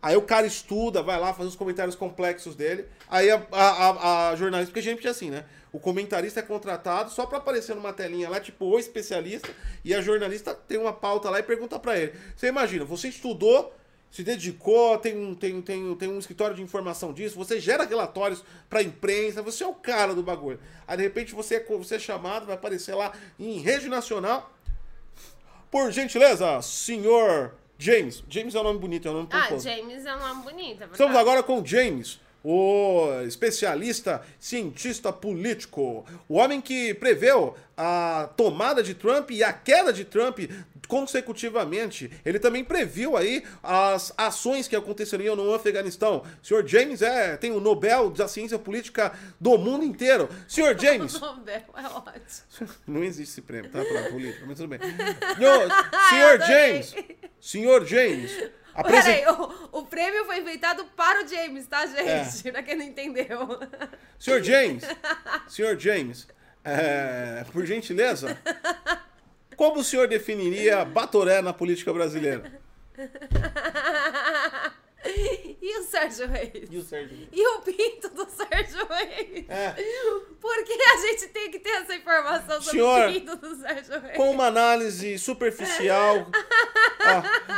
A: Aí o cara estuda, vai lá, faz os comentários complexos dele. Aí a, a, a- a jornalista, porque gente é assim, né? O comentarista é contratado só pra aparecer numa telinha lá, tipo, o especialista, e a jornalista tem uma pauta lá e pergunta pra ele. Você imagina, você estudou, se dedicou, tem um, tem, tem, tem um escritório de informação disso, você gera relatórios pra imprensa, você é o cara do bagulho. Aí de repente você é, você é chamado, vai aparecer lá em rede nacional. Por gentileza, senhor James. James é um nome bonito, é um nome
B: Ah,
A: pomposo.
B: James é um nome bonito, é.
A: Estamos agora com o James, o especialista, cientista político, o homem que preveu a tomada de Trump e a queda de Trump consecutivamente. Ele também previu aí as ações que aconteceriam no Afeganistão. O senhor James é, tem o Nobel da Ciência Política do mundo inteiro. Senhor James,
B: Nobel, é ótimo.
A: não existe esse prêmio, tá? Pra política, mas tudo bem. Senhor. James, senhor James, apresen-
B: Peraí, o, o prêmio foi inventado para o James, tá, gente?
A: É.
B: Pra quem não entendeu.
A: Senhor James, senhor James, é, por gentileza, como o senhor definiria Batoré na política brasileira?
B: E o Sérgio Reis?
A: E o Sérgio?
B: E o pinto do Sérgio Reis?
A: É.
B: Por que a gente tem que ter essa informação sobre
A: Senhora,
B: o pinto do Sérgio Reis?
A: Com uma análise superficial,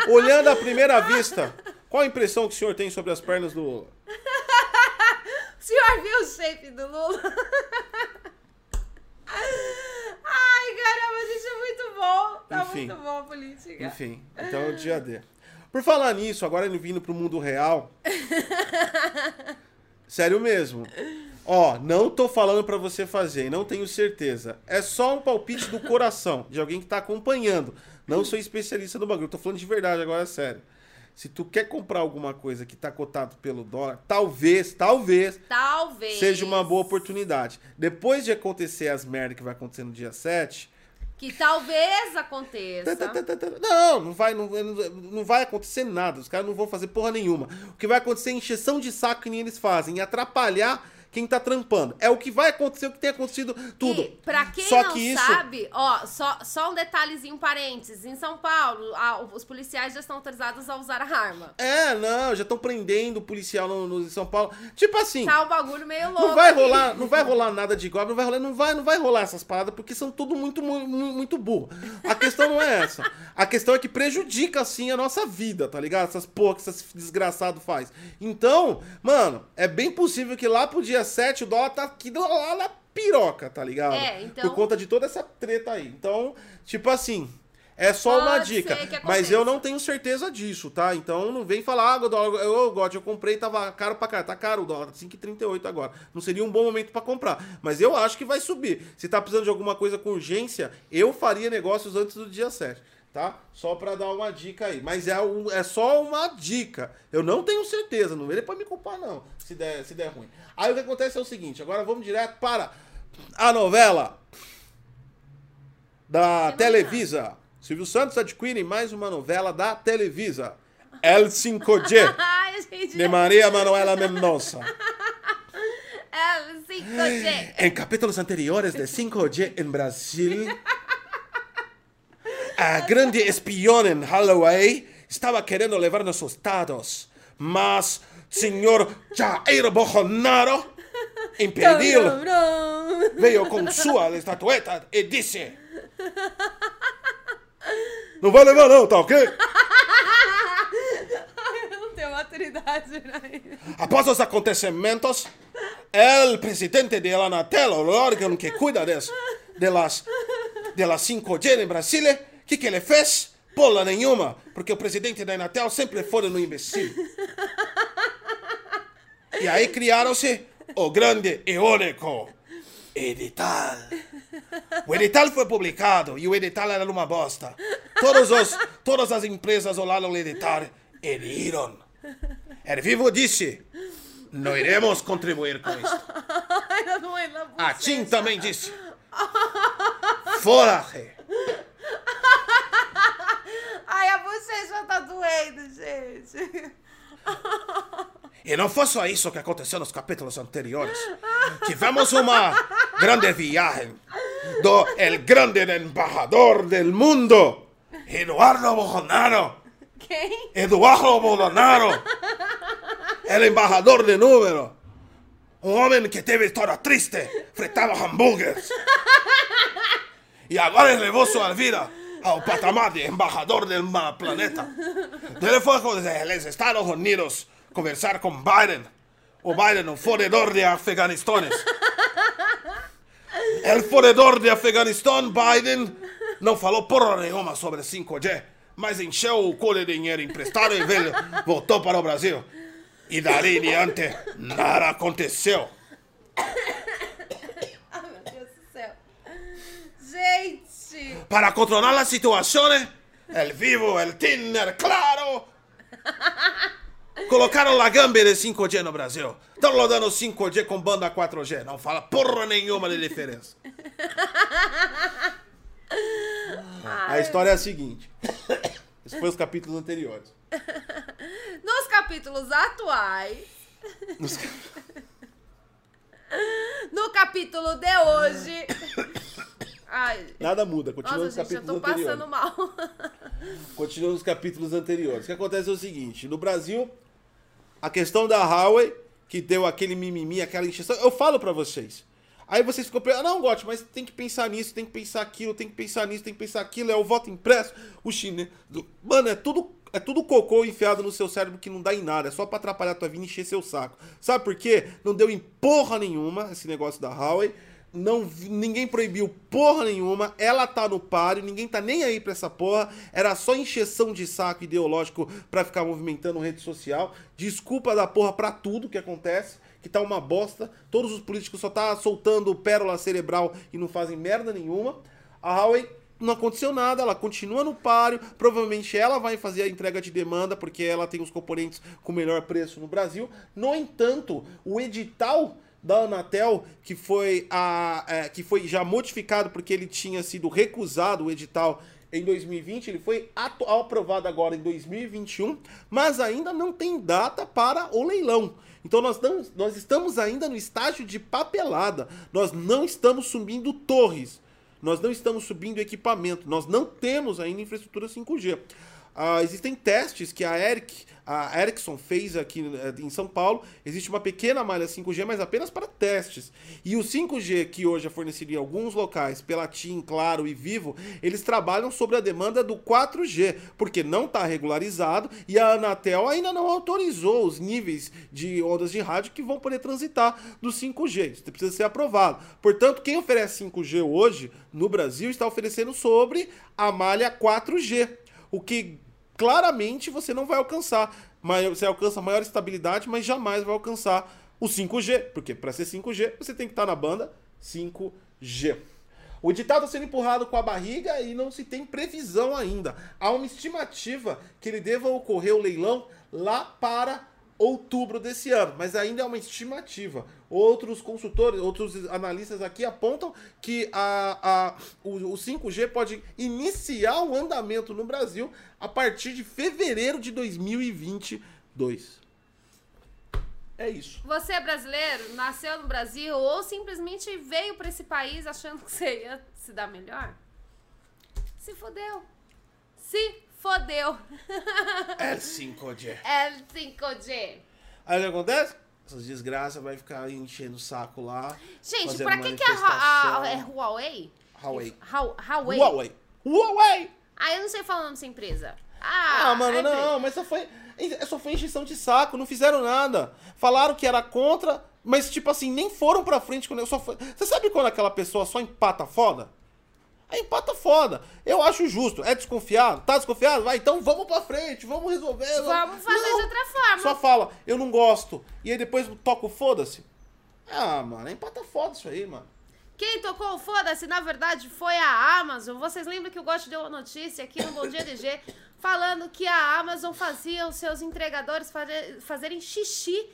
A: ó, olhando à primeira vista, qual a impressão que o senhor tem sobre as pernas do Lula?
B: O senhor viu o shape do Lula? Ai, caramba, gente, é muito bom. Tá
A: Enfim.
B: muito bom a política.
A: Enfim, então é o dia D. Por falar nisso, agora ele vindo pro mundo real. Sério mesmo. Ó, não tô falando pra você fazer, não tenho certeza. É só um palpite do coração, de alguém que tá acompanhando. Não sou especialista no bagulho, tô falando de verdade agora, é sério. Se tu quer comprar alguma coisa que tá cotado pelo dólar, talvez, talvez,
B: Talvez.
A: seja uma boa oportunidade. Depois de acontecer as merdas que vai acontecer no dia 7,
B: Que talvez aconteça.
A: Não, não vai, não, não vai acontecer nada. Os caras não vão fazer porra nenhuma. O que vai acontecer é encheção de saco que nem eles fazem, e atrapalhar quem tá trampando. É o que vai acontecer, o que tem acontecido, tudo.
B: E, pra quem
A: Só
B: não
A: que isso-
B: sabe, ó, só, só um detalhezinho, parênteses. Em São Paulo, a- os policiais já estão autorizados a usar a arma.
A: É, não, já estão prendendo o policial no, no- em São Paulo. Tipo assim.
B: Tá um bagulho meio louco.
A: Não vai rolar, não vai rolar nada de igual, não vai rolar, não vai, não vai rolar essas paradas porque são tudo muito mu- mu- muito burro. A questão não é essa. A questão é que prejudica assim a nossa vida, tá ligado? Essas porra que esses desgraçado faz. Então, mano, é bem possível que lá pro dia 7 o dólar tá aqui lá na piroca, tá ligado?
B: É, então-
A: Por conta de toda essa treta aí. Então, tipo assim, é só uma
B: Pode
A: dica.
B: ser que
A: Mas eu não tenho certeza disso, tá? Então não vem falar, ah, o dólar, eu, God, eu comprei, tava caro pra cá. Tá caro o dólar, tá 5,38 agora. Não seria um bom momento pra comprar. Mas eu acho que vai subir. Se tá precisando de alguma coisa com urgência, eu faria negócios antes do dia 7. Tá? Só pra dar uma dica aí. Mas é, um- é só uma dica. Eu não tenho certeza. Não ele pode me culpar, não. Se der, se der ruim. Aí o que acontece é o seguinte. Agora vamos direto para a novela da Televisa. Silvio Santos adquire mais uma novela da Televisa. El 5G,
B: Ai, gente.
A: de Maria Manuela Mendonça.
B: É, 5G.
A: En capítulos anteriores de 5G en Brasil, a grande espião en Holloway estaba queriendo levar nossos dados, mas senhor Jair Bolsonaro impediu, veio com sua estatueta e disse: Não vai levar, não, tá ok?
B: Eu não tenho maturidade?
A: Após os acontecimentos, el presidente de Anatel, o órgão que cuida des, de, las, de las 5G em Brasília, o que, que ele fez? Bola nenhuma, porque o presidente da Anatel sempre foi um imbecil. E aí criaram-se o grande e único edital. O edital foi publicado e o edital era uma bosta. Todos os, todas as empresas olharam o edital e riram. El Vivo disse: Não iremos contribuir com isso. A Tim também disse: Fora!
B: Ai, a bochecha tá doendo, gente.
A: E não foi só isso que aconteceu nos capítulos anteriores. Tivemos uma grande viagem do el grande embajador del mundo, Eduardo Bolsonaro.
B: Quem?
A: Eduardo Bolsonaro, el embajador de número. Um homem que teve história triste, fritava hambúrgueres. E agora elevou sua vida ao patamar de embajador ma- planeta. Ele foi com os Estados Unidos conversar com Biden. O Biden, o fodedor de Afeganistanes. El fodedor de Afeganistão, Biden, não falou porra nenhuma sobre 5G, mas encheu o cu de dinheiro emprestado e veio, voltou para o Brasil. E dali em diante, nada aconteceu.
B: Ai, meu Deus do céu. Gente.
A: Para controlar a situação, el Vivo, el Tinder, claro, colocaram a gambe de 5G no Brasil. Estão rodando 5G com banda 4G. Não fala porra nenhuma de diferença. A história é a seguinte. Esses foram os capítulos anteriores.
B: Nos capítulos atuais.
A: Nos-
B: No capítulo de hoje. Ai.
A: Nada muda, continua
B: Nossa,
A: nos
B: gente, eu
A: capítulos
B: tô
A: anteriores.
B: passando mal.
A: Continua nos capítulos anteriores. O que acontece é o seguinte: no Brasil, a questão da Huawei, que deu aquele mimimi, aquela encheção, eu falo pra vocês. Aí vocês ficam pensando, não, Gotti, mas tem que pensar nisso, tem que pensar aquilo, tem que pensar nisso, tem que pensar aquilo, é o voto impresso, o chinês. Mano, é tudo, é tudo cocô enfiado no seu cérebro que não dá em nada, é só pra atrapalhar a tua vida e encher seu saco. Sabe por quê? Não deu em porra nenhuma esse negócio da Huawei. Não, ninguém proibiu porra nenhuma, ela tá no páreo, ninguém tá nem aí pra essa porra, era só encheção de saco ideológico pra ficar movimentando rede social. Desculpa da porra pra tudo que acontece. que tá uma bosta. Todos os políticos só tá soltando pérola cerebral e não fazem merda nenhuma. A Huawei não aconteceu nada, ela continua no páreo. Provavelmente ela vai fazer a entrega de demanda, porque ela tem os componentes com melhor preço no Brasil. No entanto, o edital da Anatel, que foi, a, é, que foi já modificado porque ele tinha sido recusado, o edital em 2020, ele foi aprovado agora em 2021, mas ainda não tem data para o leilão. Então nós, não, nós estamos ainda no estágio de papelada, nós não estamos subindo torres. Nós não estamos subindo equipamento, nós não temos ainda infraestrutura 5G. Uh, existem testes que a, Eric, a Ericsson fez aqui eh, em São Paulo. Existe uma pequena malha 5G, mas apenas para testes. E o 5G, que hoje é fornecido em alguns locais pela TIM, Claro e Vivo, eles trabalham sobre a demanda do 4G, porque não está regularizado e a Anatel ainda não autorizou os níveis de ondas de rádio que vão poder transitar do 5G. Isso precisa ser aprovado. Portanto, quem oferece 5G hoje no Brasil está oferecendo sobre a malha 4G o que claramente você não vai alcançar. Você alcança maior estabilidade, mas jamais vai alcançar o 5G, porque para ser 5G você tem que estar tá na banda 5G. O edital está sendo empurrado com a barriga e não se tem previsão ainda. Há uma estimativa que ele deva ocorrer o leilão lá para outubro desse ano, mas ainda é uma estimativa. Outros consultores, outros analistas aqui apontam que a, a, o, o 5G pode iniciar o andamento no Brasil a partir de fevereiro de 2022. É isso.
B: Você é brasileiro, nasceu no Brasil ou simplesmente veio para esse país achando que você ia se dar melhor? Se fodeu. Se fodeu.
A: É 5G.
B: É 5G.
A: Aí o que acontece? Essas desgraças vai ficar enchendo o saco lá.
B: Gente, pra que, que é a, é Huawei?
A: Huawei.
B: Huawei.
A: Huawei. Huawei.
B: Ah, eu não sei falar dessa empresa. Ah,
A: ah mano, não, mas só foi. Só foi encheção de saco, não fizeram nada. Falaram que era contra, mas tipo assim, nem foram pra frente quando eu só foi. Você sabe quando aquela pessoa só empata foda? Aí empata foda. Eu acho justo. É desconfiado? Tá desconfiado? Vai, então vamos pra frente, vamos resolver.
B: Vamos fazer não. de outra forma.
A: Só fala, eu não gosto. E aí depois toca o foda-se. Ah, mano, é empata foda isso aí, mano.
B: Quem tocou o foda-se, na verdade, foi a Amazon. Vocês lembram que o Gosto deu uma notícia aqui no Bom Dia DG falando que a Amazon fazia os seus entregadores fazerem xixi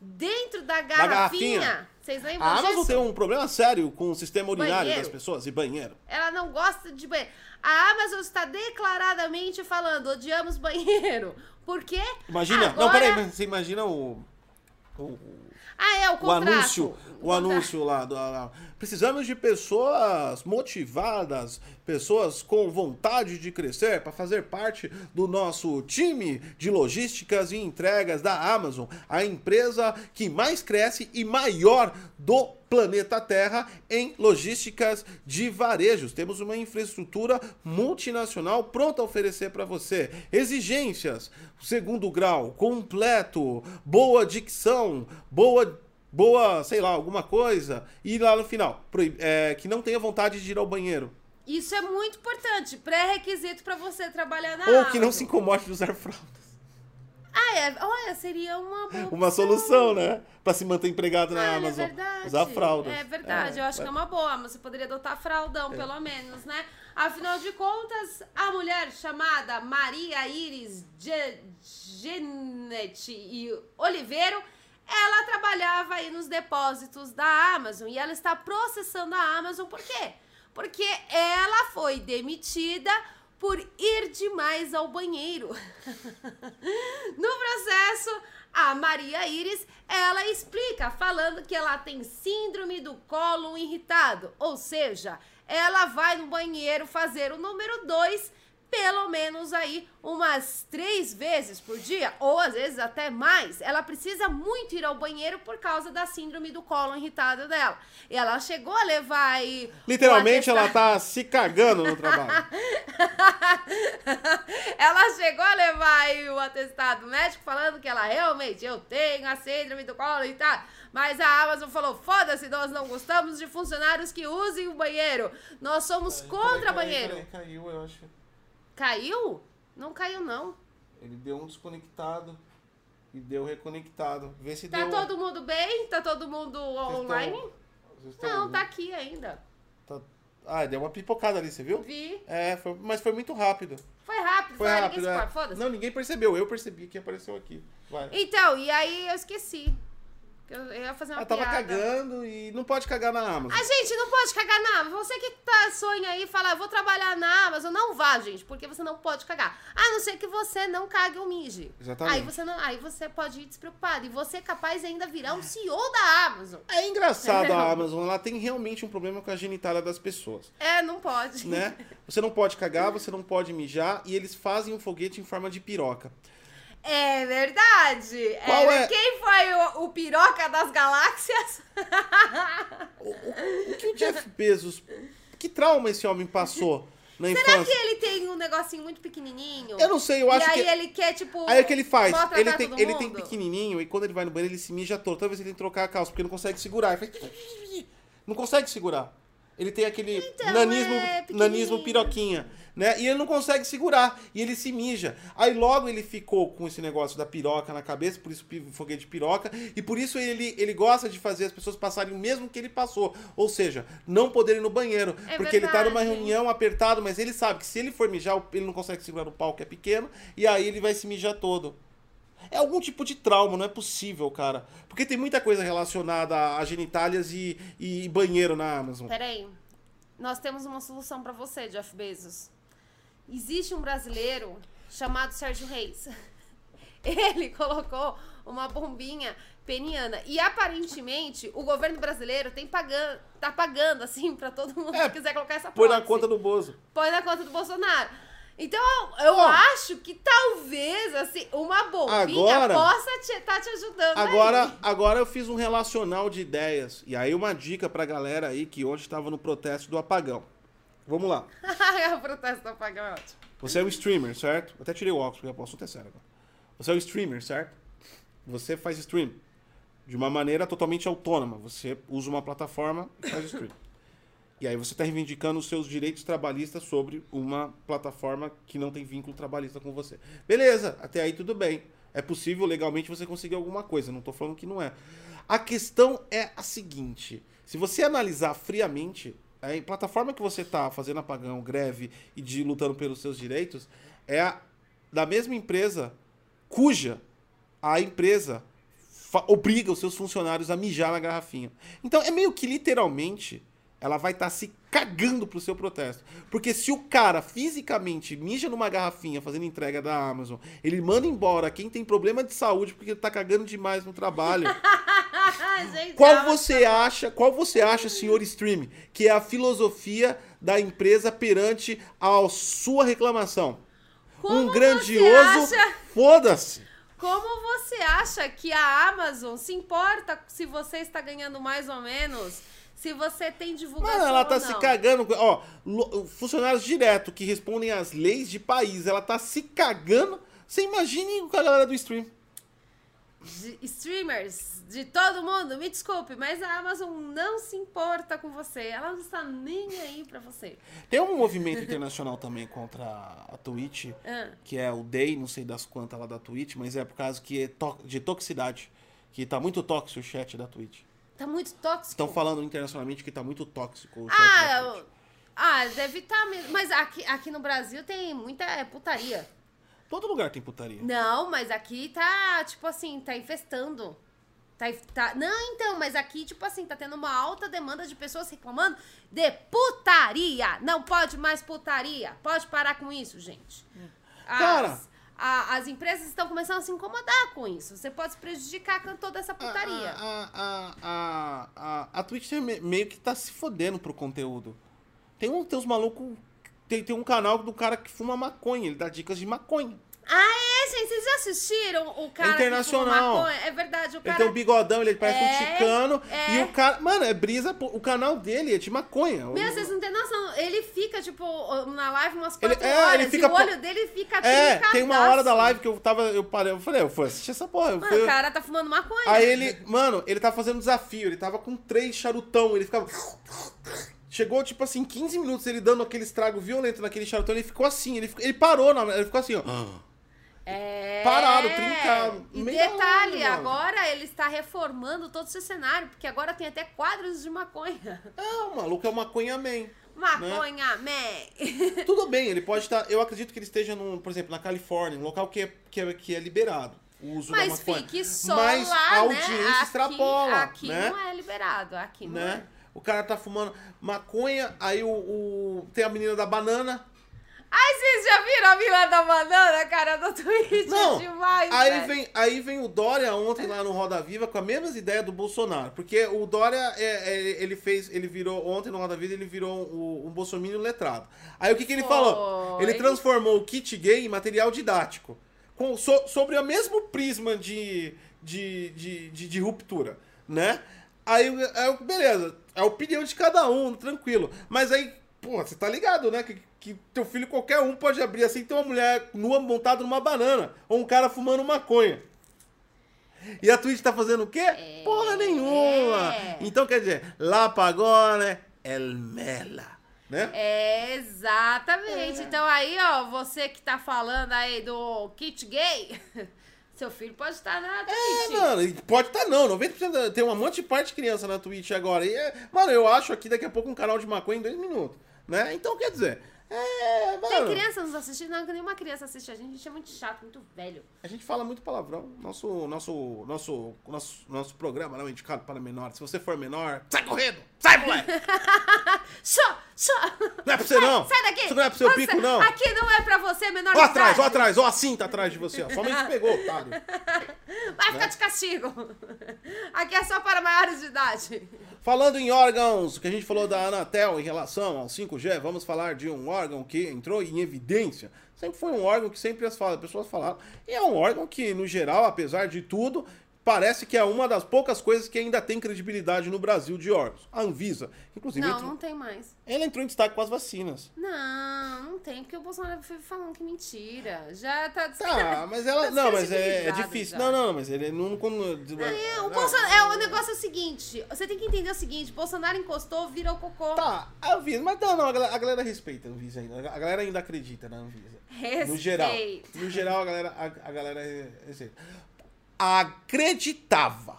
B: dentro da garrafinha. Da garrafinha. Vocês lembram
A: a Amazon
B: disso?
A: tem um problema sério com o sistema urinário banheiro. das pessoas e banheiro.
B: Ela não gosta de banheiro. A Amazon está declaradamente falando, odiamos banheiro. Por quê?
A: Imagina, Agora... não, peraí, você imagina o, o
B: ah, é, o.
A: O anúncio, o, o anúncio lá, do, lá. Precisamos de pessoas motivadas, pessoas com vontade de crescer para fazer parte do nosso time de logísticas e entregas da Amazon, a empresa que mais cresce e maior do planeta Terra em logísticas de varejos. Temos uma infraestrutura multinacional pronta a oferecer para você. Exigências, segundo grau, completo, boa dicção, boa boa, sei lá, alguma coisa, e lá no final, é, que não tenha vontade de ir ao banheiro.
B: Isso é muito importante, pré-requisito para você trabalhar na
A: Ou que não se incomode de usar fraldas.
B: Ah, é. Olha, seria uma boa
A: Uma solução, né? Pra se manter empregado na
B: ah,
A: Amazon.
B: É verdade.
A: Usar fraldas.
B: É verdade, é, eu acho
A: é.
B: que é uma boa. Mas você poderia adotar fraldão, é. pelo menos, né? Afinal de contas, a mulher chamada Maria Iris Genet e Oliveiro, ela trabalhava aí nos depósitos da Amazon e ela está processando a Amazon por quê? Porque ela foi demitida por ir demais ao banheiro. no processo, a Maria Iris, ela explica falando que ela tem síndrome do colo irritado, ou seja, ela vai no banheiro fazer o número 2 pelo menos aí umas três vezes por dia, ou às vezes até mais. Ela precisa muito ir ao banheiro por causa da síndrome do colo irritado dela. E ela chegou a levar aí.
A: Literalmente ela tá se cagando no trabalho.
B: ela chegou a levar aí o atestado médico falando que ela realmente eu tenho a síndrome do colo irritado. Mas a Amazon falou: foda-se, nós não gostamos de funcionários que usem o banheiro. Nós somos contra banheiro.
A: Peraí, caiu, eu acho.
B: Caiu? Não caiu, não.
A: Ele deu um desconectado. E deu reconectado. Vê se
B: Tá
A: deu.
B: todo mundo bem? Tá todo mundo
A: Vocês
B: online?
A: estão- vocês
B: Não, tá aqui ainda.
A: tá- Ah, deu uma pipocada ali, você viu?
B: Vi.
A: É, foi- mas foi muito rápido.
B: Foi rápido,
A: Foi rápido,
B: ninguém se
A: é.
B: foda-se.
A: Não, ninguém percebeu. Eu percebi que apareceu aqui. Vai.
B: Então, e aí eu esqueci. Eu, eu ia fazer uma
A: Ela tava
B: piada.
A: cagando e não pode cagar na Amazon.
B: A gente não pode cagar na Amazon. Você que tá, sonha aí e fala, "Eu vou trabalhar na Amazon, não vá, gente, porque você não pode cagar. A não ser que você não cague ou mije.
A: Exatamente.
B: Aí você, não, aí você pode ir despreocupado. E você é capaz ainda virar um CEO da Amazon.
A: É engraçado a Amazon, ela tem realmente um problema com a genitália das pessoas,
B: É, não pode.
A: né? Você não pode cagar, você não pode mijar e eles fazem um foguete em forma de piroca.
B: É verdade.
A: Qual é?
B: Quem foi o, o piroca das galáxias?
A: O, o- o que o Jeff Bezos, que trauma esse homem passou na
B: Será
A: infância?
B: que ele tem um negocinho muito pequenininho?
A: Eu não sei, eu
B: e
A: acho
B: aí
A: que
B: ele quer, tipo...
A: Aí o que ele faz? Ele tem, ele tem pequenininho e quando ele vai no banheiro ele se mija todo. Toda vez ele tem que trocar a calça porque não consegue segurar. Ele faz... Não consegue segurar. Ele tem aquele
B: Então,
A: nanismo,
B: é
A: nanismo piroquinha, né? E ele não consegue segurar. E ele se mija. Aí logo ele ficou com esse negócio da piroca na cabeça, por isso foguete de piroca. E por isso ele, ele gosta de fazer as pessoas passarem o mesmo que ele passou. Ou seja, não poder ir no banheiro.
B: É
A: porque ele tá numa
B: verdade.
A: reunião apertado, mas ele sabe que se ele for mijar, ele não consegue segurar o pau que é pequeno. E aí ele vai se mijar todo. É algum tipo de trauma, não é possível, cara. Porque tem muita coisa relacionada a genitálias e, e banheiro na Amazon.
B: Peraí. Nós temos uma solução pra você, Jeff Bezos. Existe um brasileiro chamado Sérgio Reis. Ele colocou uma bombinha peniana. E aparentemente o governo brasileiro tem pagando, tá pagando, assim, pra todo mundo
A: É,
B: que quiser colocar essa
A: Põe na conta do Bozo.
B: Põe na conta do Bolsonaro. Então, eu
A: Ó.
B: acho que talvez, assim, uma bombinha
A: Agora-
B: possa te, tá te ajudando.
A: Agora,
B: aí.
A: agora eu fiz um relacional de ideias. E aí uma dica pra galera aí que hoje estava no protesto do apagão. Vamos lá.
B: o protesto do apagão é ótimo.
A: Você é um streamer, certo? Eu até tirei o óculos, porque o assunto é sério agora. Você é um streamer, certo? Você faz stream de uma maneira totalmente autônoma. Você usa uma plataforma e faz stream. E aí você está reivindicando os seus direitos trabalhistas sobre uma plataforma que não tem vínculo trabalhista com você. Beleza, até aí tudo bem. É possível legalmente você conseguir alguma coisa, não estou falando que não é. A questão é a seguinte: se você analisar friamente, a plataforma que você está fazendo apagão, greve e de lutando pelos seus direitos é a, da mesma empresa cuja a empresa obriga os seus funcionários a mijar na garrafinha. Então é meio que literalmente ela vai estar se cagando pro seu protesto. Porque se o cara fisicamente mija numa garrafinha fazendo entrega da Amazon, ele manda embora quem tem problema de saúde porque ele tá cagando demais no trabalho.
B: Gente,
A: Qual
B: ela-
A: você acha, qual você acha, senhor Stream, que é a filosofia da empresa perante a sua reclamação?
B: Como
A: um grandioso
B: acha-
A: foda-se.
B: Como você acha que a Amazon se importa se você está ganhando mais ou menos? Se você tem divulgação
A: Mano, ela tá se cagando. Ó, funcionários direto que respondem às leis de país, ela tá se cagando. Você imagine com a galera do stream.
B: De streamers, de todo mundo, me desculpe, mas a Amazon não se importa com você. Ela não está nem aí pra você.
A: Tem um movimento internacional também contra a Twitch,
B: Ah.
A: que é o Day, não sei das quantas lá da Twitch, mas é por causa que é to- de toxicidade. Que tá muito tóxico o chat da Twitch.
B: Tá muito tóxico.
A: Estão falando internacionalmente que tá muito tóxico
B: Ah, ah, deve estar mesmo. Mas aqui, aqui no Brasil tem muita é, putaria.
A: Todo lugar tem putaria.
B: Não, mas aqui tá, tipo assim, tá infestando. Tá, tá- Não, então, mas aqui, tipo assim, tá tendo uma alta demanda de pessoas reclamando de putaria. Não pode mais putaria. Pode parar com isso, gente. As,
A: Cara.
B: A- as empresas estão começando a se incomodar com isso. Você pode se prejudicar com toda essa putaria.
A: A, a, a, a, a Twitch meio que tá se fodendo pro conteúdo. Tem, um, tem uns malucos. Tem, tem um canal do cara que fuma maconha, ele dá dicas de maconha.
B: Ah, é, gente, vocês já assistiram o cara
A: internacional.
B: que? É verdade, o
A: Ele
B: cara...
A: tem um bigodão, ele parece um
B: É,
A: ticano.
B: é.
A: E o cara. Mano, é brisa. pô, O canal dele é de maconha.
B: Meu, vocês não têm noção. Ele fica, tipo, na live umas
A: Ele-
B: quatro
A: é,
B: horas
A: ele fica
B: e o olho dele fica
A: É, tem uma hora da
B: trincadaço.
A: live que eu tava. Eu parei, eu falei, eu fui assistir essa porra.
B: Mano,
A: fui-
B: o cara tá fumando maconha.
A: Aí ele, mano, ele tava fazendo um desafio, ele tava com três charutão, ele ficava. Chegou, tipo assim, 15 minutos ele dando aquele estrago violento naquele charutão, ele ficou assim, ele, ficou- ele parou, na, ele ficou assim, ó.
B: É.
A: Parado, trincado.
B: E
A: da
B: detalhe,
A: hora,
B: agora ele está reformando todo esse cenário, porque agora tem até quadros de maconha.
A: É, o maluco é o maconha man.
B: Maconha, man.
A: Tudo bem, ele pode estar. Eu acredito que ele esteja, num, por exemplo, na Califórnia, um local que é, que é, que é liberado o uso da
B: Mas
A: maconha.
B: fique só
A: Mas
B: lá,
A: a
B: né?
A: audiência
B: Aqui-
A: extrapola.
B: Aqui
A: né?
B: não é liberado, aqui não
A: né?
B: é.
A: O cara tá fumando maconha, aí o, o- tem a menina da banana.
B: Ai, vocês já viram a Vila da Banana, cara, do Twitch?
A: Não,
B: demais,
A: aí
B: velho.
A: vem, aí vem o Dória ontem lá no Roda Viva com a mesma ideia do Bolsonaro. Porque o Dória, é, é, ele fez, ele virou, ontem no Roda Viva, ele virou um, um bolsominion letrado. Aí o que, que ele falou?
B: Foi.
A: Ele transformou o kit gay em material didático. Com, so- sobre o mesmo prisma de, de, de, de, de ruptura, né? Aí, aí, beleza, é a opinião de cada um, tranquilo. Mas aí, pô, você tá ligado, né? Que, que teu filho, qualquer um, pode abrir assim ter uma mulher nua montada numa banana. Ou um cara fumando maconha. E a Twitch tá fazendo o quê? Porra nenhuma! Então, quer dizer, lá né? El Mela. Né?
B: É, exatamente. Então aí, ó, você que tá falando aí do kit gay, seu filho pode estar na
A: É,
B: Twitch.
A: mano, e pode tá não, 90% da- tem um monte de parte de criança na Twitch agora. E, é- mano, eu acho aqui daqui a pouco um canal de maconha em dois minutos, né? Então, quer dizer, é,
B: Tem
A: mano,
B: criança nos assistindo? Não, que nenhuma criança assiste a gente. A gente é muito chato, muito velho.
A: a gente fala muito palavrão. Nosso, nosso, nosso, nosso, nosso programa não é indicado para menor. Se você for menor, sai correndo! Sai, moleque!
B: Só, só.
A: Não é pra você, não!
B: Sai daqui.
A: Isso não é pro seu
B: Você-
A: pico, não!
B: Aqui não é pra você, menor
A: Ó atrás, ó atrás, ó a cinta atrás de você, ó. Somente pegou, otário.
B: Vai ficar de castigo. Aqui é só para maiores de idade.
A: Falando em órgãos, o que a gente falou da Anatel em relação ao 5G, vamos falar de um órgão que entrou em evidência. Sempre foi um órgão que sempre as fala- as pessoas falaram. E é um órgão que, no geral, apesar de tudo, parece que é uma das poucas coisas que ainda tem credibilidade no Brasil de órgãos. A Anvisa. Inclusive,
B: Não,
A: entrou-
B: não tem mais.
A: ela entrou em destaque com as vacinas.
B: Não, não tem, porque o Bolsonaro foi falando que mentira. Já tá...
A: Tá, mas ela.
B: Tá
A: Não, mas é, é difícil.
B: já.
A: Não, não, mas ele não. quando-
B: É, o,
A: não.
B: Bolsonaro, é, o negócio é o seguinte, você tem que entender o seguinte, Bolsonaro encostou, vira o cocô.
A: Tá, a Anvisa, mas não, não, a galera, a galera respeita a Anvisa ainda. A galera ainda acredita na Anvisa. No geral. No geral, a galera, a, a galera respeita. Acreditava.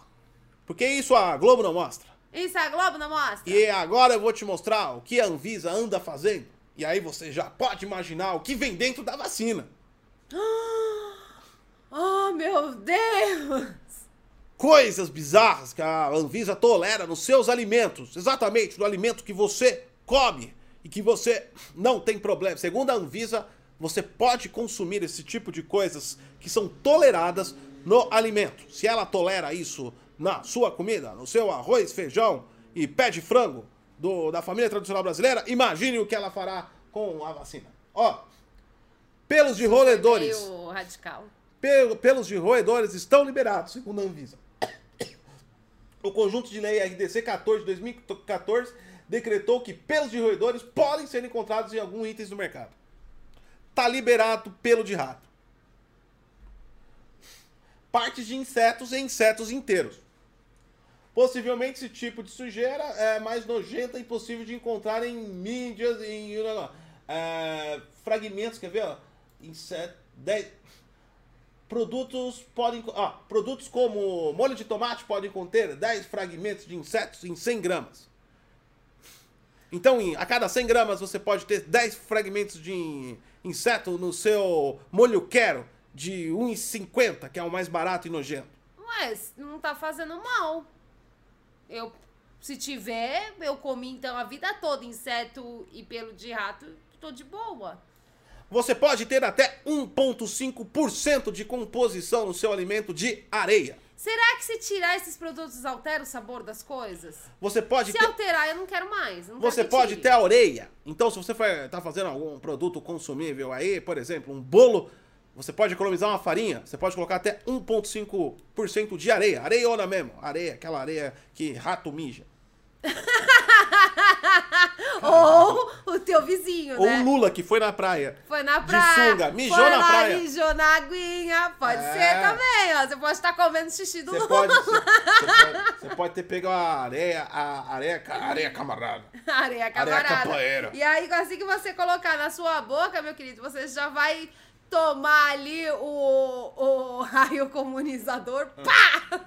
A: Porque isso a Globo não mostra.
B: Isso a Globo não mostra?
A: E agora eu vou te mostrar o que a Anvisa anda fazendo. E aí você já pode imaginar o que vem dentro da vacina.
B: Oh, meu Deus!
A: Coisas bizarras que a Anvisa tolera nos seus alimentos. Exatamente, no alimento que você come e que você não tem problema. Segundo a Anvisa, você pode consumir esse tipo de coisas que são toleradas no alimento. Se ela tolera isso na sua comida, no seu arroz, feijão e pé de frango do- da família tradicional brasileira, imagine o que ela fará com a vacina. Ó, pelos de roedores.
B: Radical.
A: Pel- pelos de roedores estão liberados, segundo a Anvisa. O conjunto de lei RDC 14 de 2014 decretou que pelos de roedores podem ser encontrados em alguns itens do mercado. Tá liberado pelo de rato. Partes de insetos e insetos inteiros. Possivelmente esse tipo de sujeira é mais nojenta e impossível de encontrar em mídias, em é, fragmentos, quer ver? Ó? Inseto, dez- Produtos podem. Produtos como molho de tomate podem conter 10 fragmentos de insetos em 100 gramas. Então, em- a cada 100 gramas você pode ter 10 fragmentos de inseto no seu molho quero de 1,50, que é o mais barato e nojento.
B: Mas não tá fazendo mal. Eu, se tiver, eu comi então a vida toda inseto e pelo de rato, tô de boa.
A: Você pode ter até 1,5% de composição no seu alimento de areia.
B: Será que se tirar esses produtos altera o sabor das coisas?
A: Você pode
B: Se
A: ter.
B: alterar, eu não quero mais. não quero
A: Você
B: que
A: pode
B: tire.
A: ter a orelha. Então, se você for tá fazendo algum produto consumível aí, por exemplo, um bolo, você pode economizar uma farinha. Você pode colocar até 1,5% de areia. Areiona mesmo. Areia, aquela areia que rato mija.
B: Ou o teu vizinho,
A: Ou
B: né?
A: o Lula que foi na praia.
B: Foi na
A: de
B: praia.
A: sunga, mijou
B: foi
A: na
B: lá,
A: praia.
B: mijou na aguinha. Pode
A: É.
B: ser também, ó. Você pode estar comendo xixi do Lula.
A: pode, você, pode, você pode ter pego a areia, a areia, areia camarada.
B: Areia camarada.
A: capoeira.
B: E aí, assim que você colocar na sua boca, meu querido, você já vai tomar ali o, o raio comunizador, pá!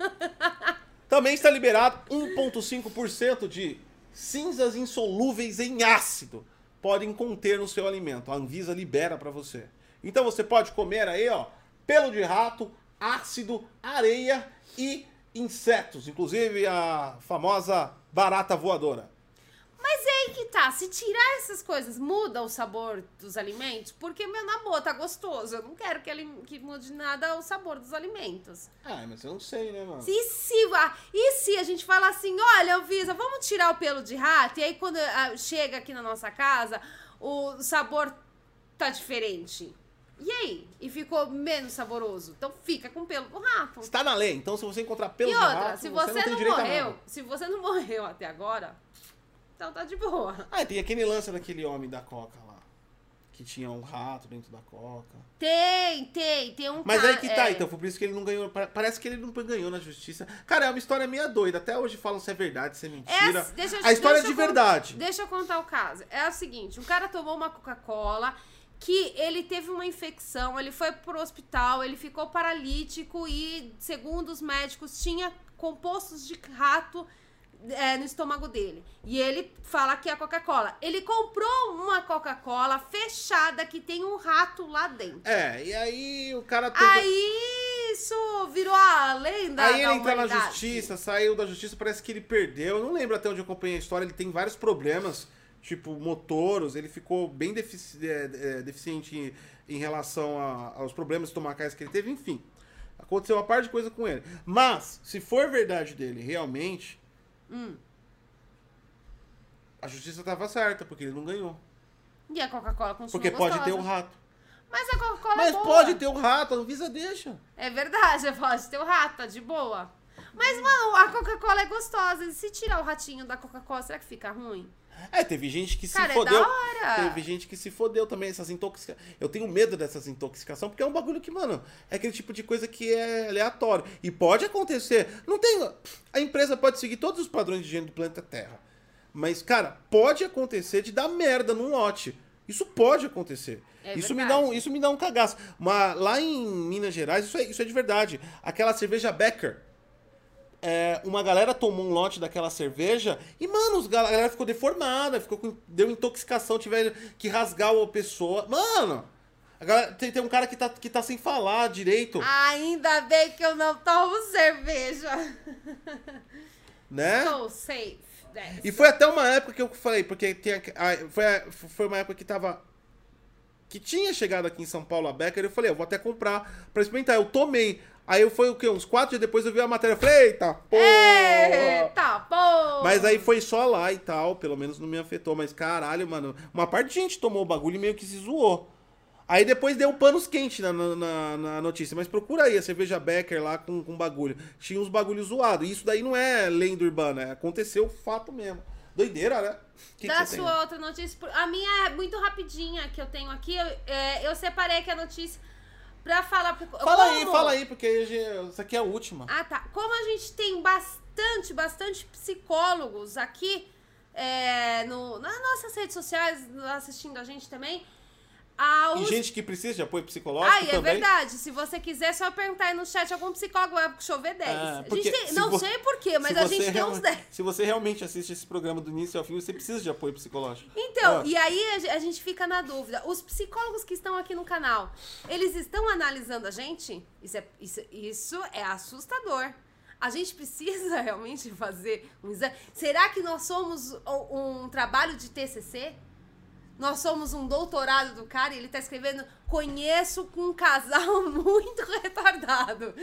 A: Também está liberado 1,5% de cinzas insolúveis em ácido. Podem conter no seu alimento. A Anvisa libera para você. Então você pode comer aí, ó, pelo de rato, ácido, areia e insetos. Inclusive a famosa barata voadora.
B: Aí que tá, se tirar essas coisas, muda o sabor dos alimentos? Porque, meu, na boa, tá gostoso. Eu não quero que, ele, que mude nada o sabor dos alimentos.
A: Ah, mas eu não sei, né, mano?
B: E se, ah, e se a gente fala assim, olha, Visa, vamos tirar o pelo de rato? E aí, quando ah, chega aqui na nossa casa, o sabor tá diferente. E aí? E ficou menos saboroso. Então fica com pelo do rato.
A: Está na lei, então se você encontrar pelo
B: e
A: de
B: outra,
A: rato,
B: se
A: você,
B: você,
A: não
B: não, morreu, se você não morreu até agora, então tá de boa.
A: Ah, tem aquele lance daquele homem da Coca lá. Que tinha um rato dentro da Coca.
B: Tem, tem, tem um
A: Mas
B: ca-
A: aí que tá,
B: é.
A: então, foi por isso que ele não ganhou. pa- Parece que ele não ganhou na justiça. Cara, é uma história meio doida. Até hoje falam se é verdade, se é
B: É,
A: mentira.
B: assim, deixa
A: a história é de verdade.
B: Deixa eu contar o caso. É o seguinte, um cara tomou uma Coca-Cola que ele teve uma infecção, ele foi pro hospital, ele ficou paralítico e, segundo os médicos, tinha compostos de rato é, no estômago dele. E ele fala que é a Coca-Cola. Ele comprou uma Coca-Cola fechada que tem um rato lá dentro.
A: É, e aí o cara tentou.
B: Aí isso virou a lenda
A: Aí ele entrou na justiça, saiu da justiça, parece que ele perdeu. Eu não lembro até onde eu acompanhei a história. Ele tem vários problemas, tipo motoros. Ele ficou bem defici- é, é, deficiente em, em relação a- aos problemas estomacais que ele teve. Enfim, aconteceu uma parte de coisa com ele. Mas, se for verdade dele, realmente,
B: Hum.
A: a justiça estava certa, porque ele não ganhou.
B: E a Coca-Cola continua
A: Porque pode ter
B: gostosa.
A: um rato.
B: Mas a Coca-Cola é
A: Mas
B: boa.
A: pode ter um rato, a Anvisa deixa.
B: É verdade, pode ter o rato, tá de boa. Mas, mano, a Coca-Cola é gostosa. E se tirar o ratinho da Coca-Cola, será que fica ruim?
A: É, teve gente que se
B: Cara, é
A: fodeu.
B: da hora.
A: Teve gente que se fodeu também, essas intoxicações. Eu tenho medo dessas intoxicações, porque é um bagulho que, mano, é aquele tipo de coisa que é aleatório. E pode acontecer. Não tem. A empresa pode seguir todos os padrões de higiene do planeta Terra. Mas, cara, pode acontecer de dar merda num lote. Isso pode acontecer.
B: É
A: isso, me dá um, isso me dá um cagaço. Mas lá em Minas Gerais, isso é, isso é de verdade. Aquela cerveja Becker. É, uma galera tomou um lote daquela cerveja e, mano, a galera ficou deformada, ficou com, deu intoxicação, tiveram que rasgar a pessoa. Mano, galera- tem, tem um cara que tá, que tá sem falar direito,
B: Ainda bem que eu não tomo cerveja.
A: né?
B: Tô safe. né?
A: E foi até uma época que eu falei, porque tem, foi, foi uma época que tava. Que tinha chegado aqui em São Paulo a Becker, eu falei, eu vou até comprar pra experimentar. Eu tomei. Aí eu foi o quê? Uns quatro dias depois eu vi a matéria. Eu falei, eita, porra!
B: Eita, pô!
A: Mas aí foi só lá e tal, pelo menos não me afetou. Mas caralho, mano, uma parte de gente tomou o bagulho e meio que se zoou. Aí depois deu panos quentes na, na, na- notícia. Mas procura aí a cerveja Becker lá com, com bagulho. Tinha uns bagulhos zoados. E isso daí não é lenda urbana, é- aconteceu fato mesmo. Doideira, né? Que
B: da
A: que
B: sua
A: tem?
B: outra notícia. A minha é muito rapidinha que eu tenho aqui. Eu, é, eu separei aqui a notícia pra falar. Pro,
A: Fala aí,
B: como-
A: fala aí, porque hoje- essa aqui é a última.
B: Ah, tá. Como a gente tem bastante, bastante psicólogos aqui é, no, nas nossas redes sociais, assistindo a gente também. A
A: E gente que precisa de apoio psicológico
B: Ah, e é
A: também.
B: verdade. Se você quiser, é só perguntar aí no chat algum psicólogo, vai chover 10.
A: É,
B: a gente tem,
A: se
B: não
A: vo-
B: sei porquê, mas
A: Se
B: a gente tem uns 10.
A: Se você realmente assiste esse programa do início ao fim, você precisa de apoio psicológico.
B: Então,
A: Ah.
B: e aí a ge- a gente fica na dúvida. Os psicólogos que estão aqui no canal, eles estão analisando a gente? Isso é, isso, isso é assustador. A gente precisa realmente fazer um exame. Será que nós somos um, um trabalho de TCC? Nós somos um doutorado do cara e ele tá escrevendo conheço um casal muito retardado.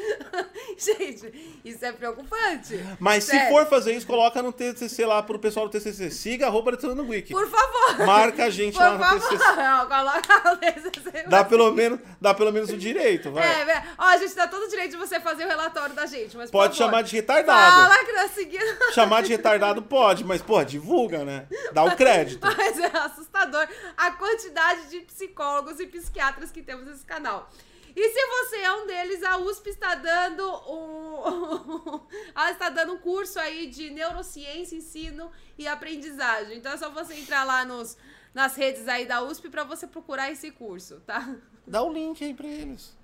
B: Gente, isso é preocupante.
A: Mas se
B: Sério.
A: for fazer isso, coloca no TCC lá pro pessoal do TCC. Siga arroba Detonando Wiki.
B: Por favor.
A: Marca a gente
B: Por
A: lá no
B: favor.
A: TCC.
B: Não, coloca o TCC.
A: Dá pelo menos, dá pelo menos o direito, vai.
B: É, é, ó, a gente dá todo o direito de você fazer o relatório da gente, mas
A: Pode
B: favor,
A: chamar de retardado.
B: Fala que nós seguimos.
A: Chamar de retardado pode, mas, pô, divulga, né? Dá o crédito.
B: Mas é assustador a quantidade de psicólogos e psiquiatras que temos nesse canal. E se você é um deles, a USP está dando um. Ela está dando um curso aí de neurociência, ensino e aprendizagem. Então é só você entrar lá nos, nas redes aí da USP pra você procurar esse curso, tá?
A: Dá o link aí pra eles.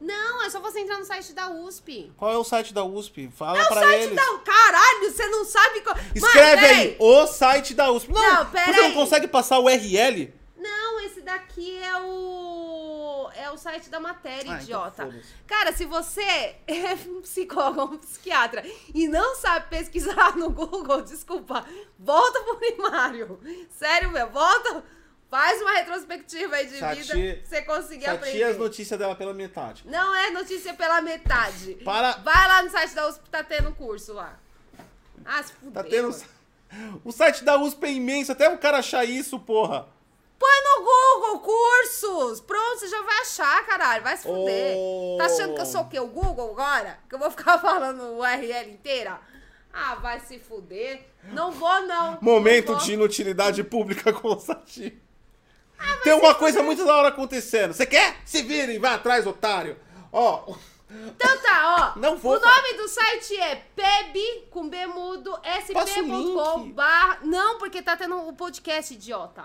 B: Não, é só você entrar no site da USP.
A: Qual é o site da USP? Fala
B: É o
A: pra
B: site
A: eles.
B: da. Caralho, você não sabe. qual-
A: Escreve
B: peraí.
A: aí, o site da USP. Não,
B: Não, pera
A: você não
B: aí.
A: consegue passar o URL?
B: Não, esse daqui é o. É o site da matéria,
A: Ah, então
B: idiota.
A: foda-se.
B: Cara, se você é um psicólogo ou um psiquiatra e não sabe pesquisar no Google, desculpa, volta pro primário. Sério, meu, volta. Faz uma retrospectiva aí de vida você conseguir
A: Chatia
B: aprender.
A: as notícias dela pela metade.
B: Não é notícia pela metade.
A: Para.
B: Vai lá no site da USP, tá tendo curso lá. Ah, se fuder.
A: Tá tendo. O site da USP é imenso, até o cara achar isso, porra.
B: Põe no Google cursos! Pronto, você já vai achar, caralho. Vai se fuder.
A: Oh.
B: Tá achando que eu sou o quê? O Google agora? Que eu vou ficar falando o URL inteira? Ah, vai se fuder. Não vou, não.
A: Momento
B: Não vou.
A: de inutilidade pública com o Sati.
B: Ah,
A: Tem uma coisa muito da hora acontecendo. Você quer? Se vira e vai atrás, otário. Ó,
B: Então tá, ó.
A: Não vou
B: O nome do site é peb, com B mudo,
A: Passa o
B: sp.com barra... Não, porque tá tendo o podcast, idiota.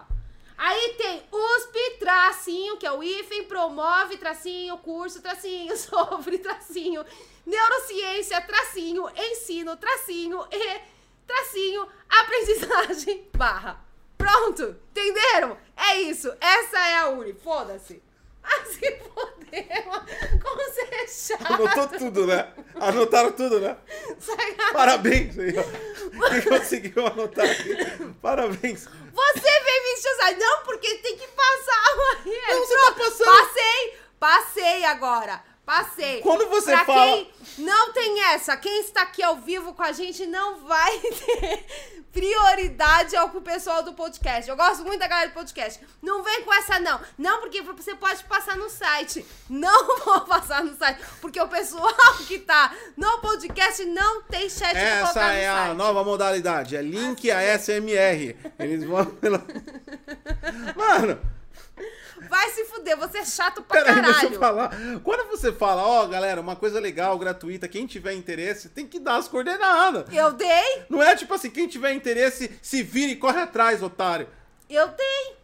B: Aí tem USP, tracinho, que é o hífen, promove, tracinho, curso, tracinho, sobre, tracinho, neurociência, tracinho, ensino, tracinho, e, tracinho, aprendizagem, barra. Pronto, entenderam? É isso, essa é a Uni, foda-se. Ah, se fodeu, como você é chato.
A: anotou tudo, né? Anotaram tudo, né?
B: Sacanagem.
A: Parabéns aí, ó. Quem conseguiu anotar aqui? Parabéns.
B: Você vem me encher Não, porque tem que passar.
A: Não, você tá passando.
B: Passei, passei agora. Passei.
A: Quando você
B: pra
A: fala-
B: Quem não tem essa, quem está aqui ao vivo com a gente não vai ter prioridade ao pessoal do podcast. Eu gosto muito da galera do podcast. Não vem com essa, não. Não, porque você pode passar no site. Não vou passar no site. Porque o pessoal que tá no podcast não tem chat
A: Essa é a
B: site.
A: nova modalidade. É link a SMR. Eles vão. pela- Mano,
B: Vai se fuder, você é chato pra
A: peraí,
B: caralho.
A: deixa eu falar. Quando você fala, ó, galera, uma coisa legal, gratuita, quem tiver interesse, tem que dar as coordenadas.
B: Eu dei,
A: Não é tipo assim, quem tiver interesse, se vira e corre atrás, otário.
B: eu dei.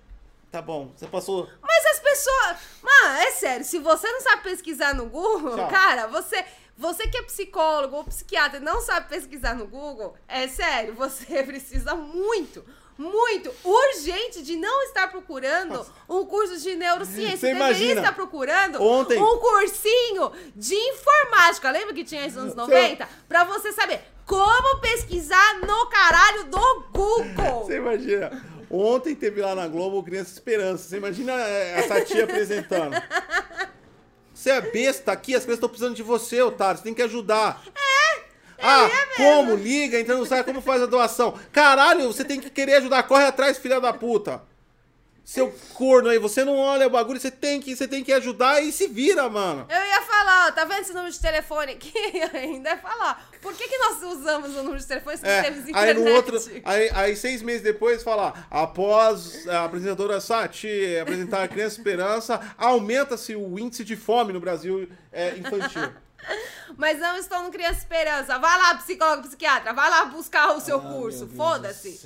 A: Tá bom, você passou.
B: Mas as pessoas. Mano, é sério, se você não sabe pesquisar no Google,
A: Tchau.
B: cara, você. Você que é psicólogo ou psiquiatra e não sabe pesquisar no Google, é sério, você precisa muito, muito, urgente de não estar procurando um curso de neurociência.
A: Você
B: Você deveria estar procurando
A: ontem-
B: um cursinho de informática. Lembra que tinha isso nos anos 90? Pra você saber como pesquisar no caralho do Google.
A: Você imagina. Ontem teve lá na Globo Criança Esperança. Você imagina é, essa tia apresentando. Você é besta aqui, as crianças estão precisando de você, otário. Você tem que ajudar. É! Ah, como? Liga, entra no site, como faz a doação? Caralho, você tem que querer ajudar. Corre atrás, filha da puta. Seu corno aí, você não olha o bagulho, você tem que, você tem que ajudar e se vira, mano.
B: Eu ia falar, ó, tá vendo esse número de telefone aqui? Ainda ia falar. Por que, que nós usamos o número de telefone se
A: É,
B: temos
A: aí
B: internet?
A: no outro, aí, aí seis meses depois fala, após a apresentadora Sati apresentar a Criança Esperança, aumenta-se o índice de fome no Brasil é, infantil.
B: Mas não estou no Criança Esperança. Vai lá, psicólogo, psiquiatra. Vai lá buscar o seu
A: Ah,
B: curso. Foda-se.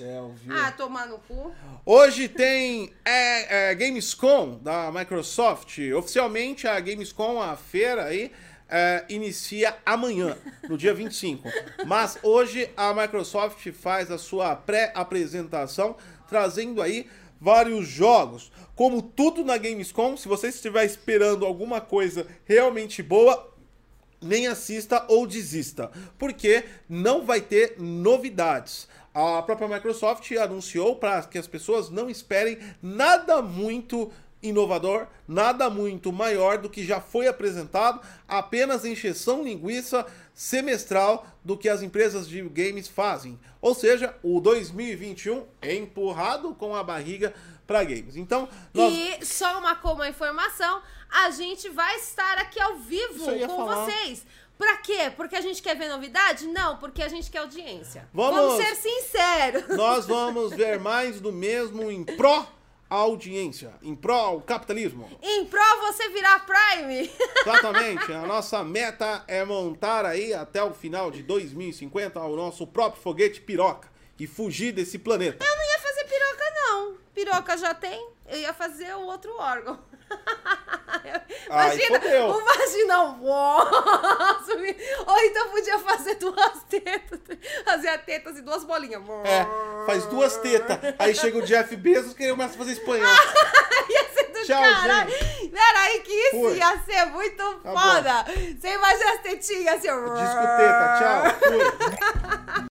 B: Ah, tomar no cu.
A: Hoje tem é, é, Gamescom da Microsoft. Oficialmente a Gamescom, a feira aí, é, inicia amanhã, no dia 25. Mas hoje a Microsoft faz a sua pré-apresentação, trazendo aí vários jogos. Como tudo na Gamescom, se você estiver esperando alguma coisa realmente boa, nem assista ou desista, porque não vai ter novidades. A própria Microsoft anunciou para que as pessoas não esperem nada muito inovador, nada muito maior do que já foi apresentado, apenas encheção linguiça semestral do que as empresas de games fazem. Ou seja, o 2021 é empurrado com a barriga para games. Então, nós
B: E só uma, uma informação, a gente vai estar aqui ao vivo com
A: falar.
B: vocês. Pra quê? Porque a gente quer ver novidade? Não, porque a gente quer audiência.
A: Vamos-
B: ser sinceros.
A: nós vamos ver mais do mesmo em pró audiência, em pró ao capitalismo.
B: Em pró você virar Prime.
A: Exatamente. A nossa meta é montar aí até o final de 2050 o nosso próprio foguete piroca e fugir desse planeta.
B: Eu não ia fazer piroca, não. piroca já tem, eu ia fazer o outro órgão. Imagina,
A: fodeu.
B: o me- Ou então podia fazer duas tetas. Fazer a teta assim, duas bolinhas.
A: É, faz duas tetas. Aí chega o Jeff Bezos que começa a fazer espanhol.
B: Ia ser do
A: Tchau,
B: caralho. Peraí, que isso
A: Fui.
B: ia ser muito
A: Tá
B: foda. Você imagina as tetinhas assim.
A: Disco teta, tchau. Fui.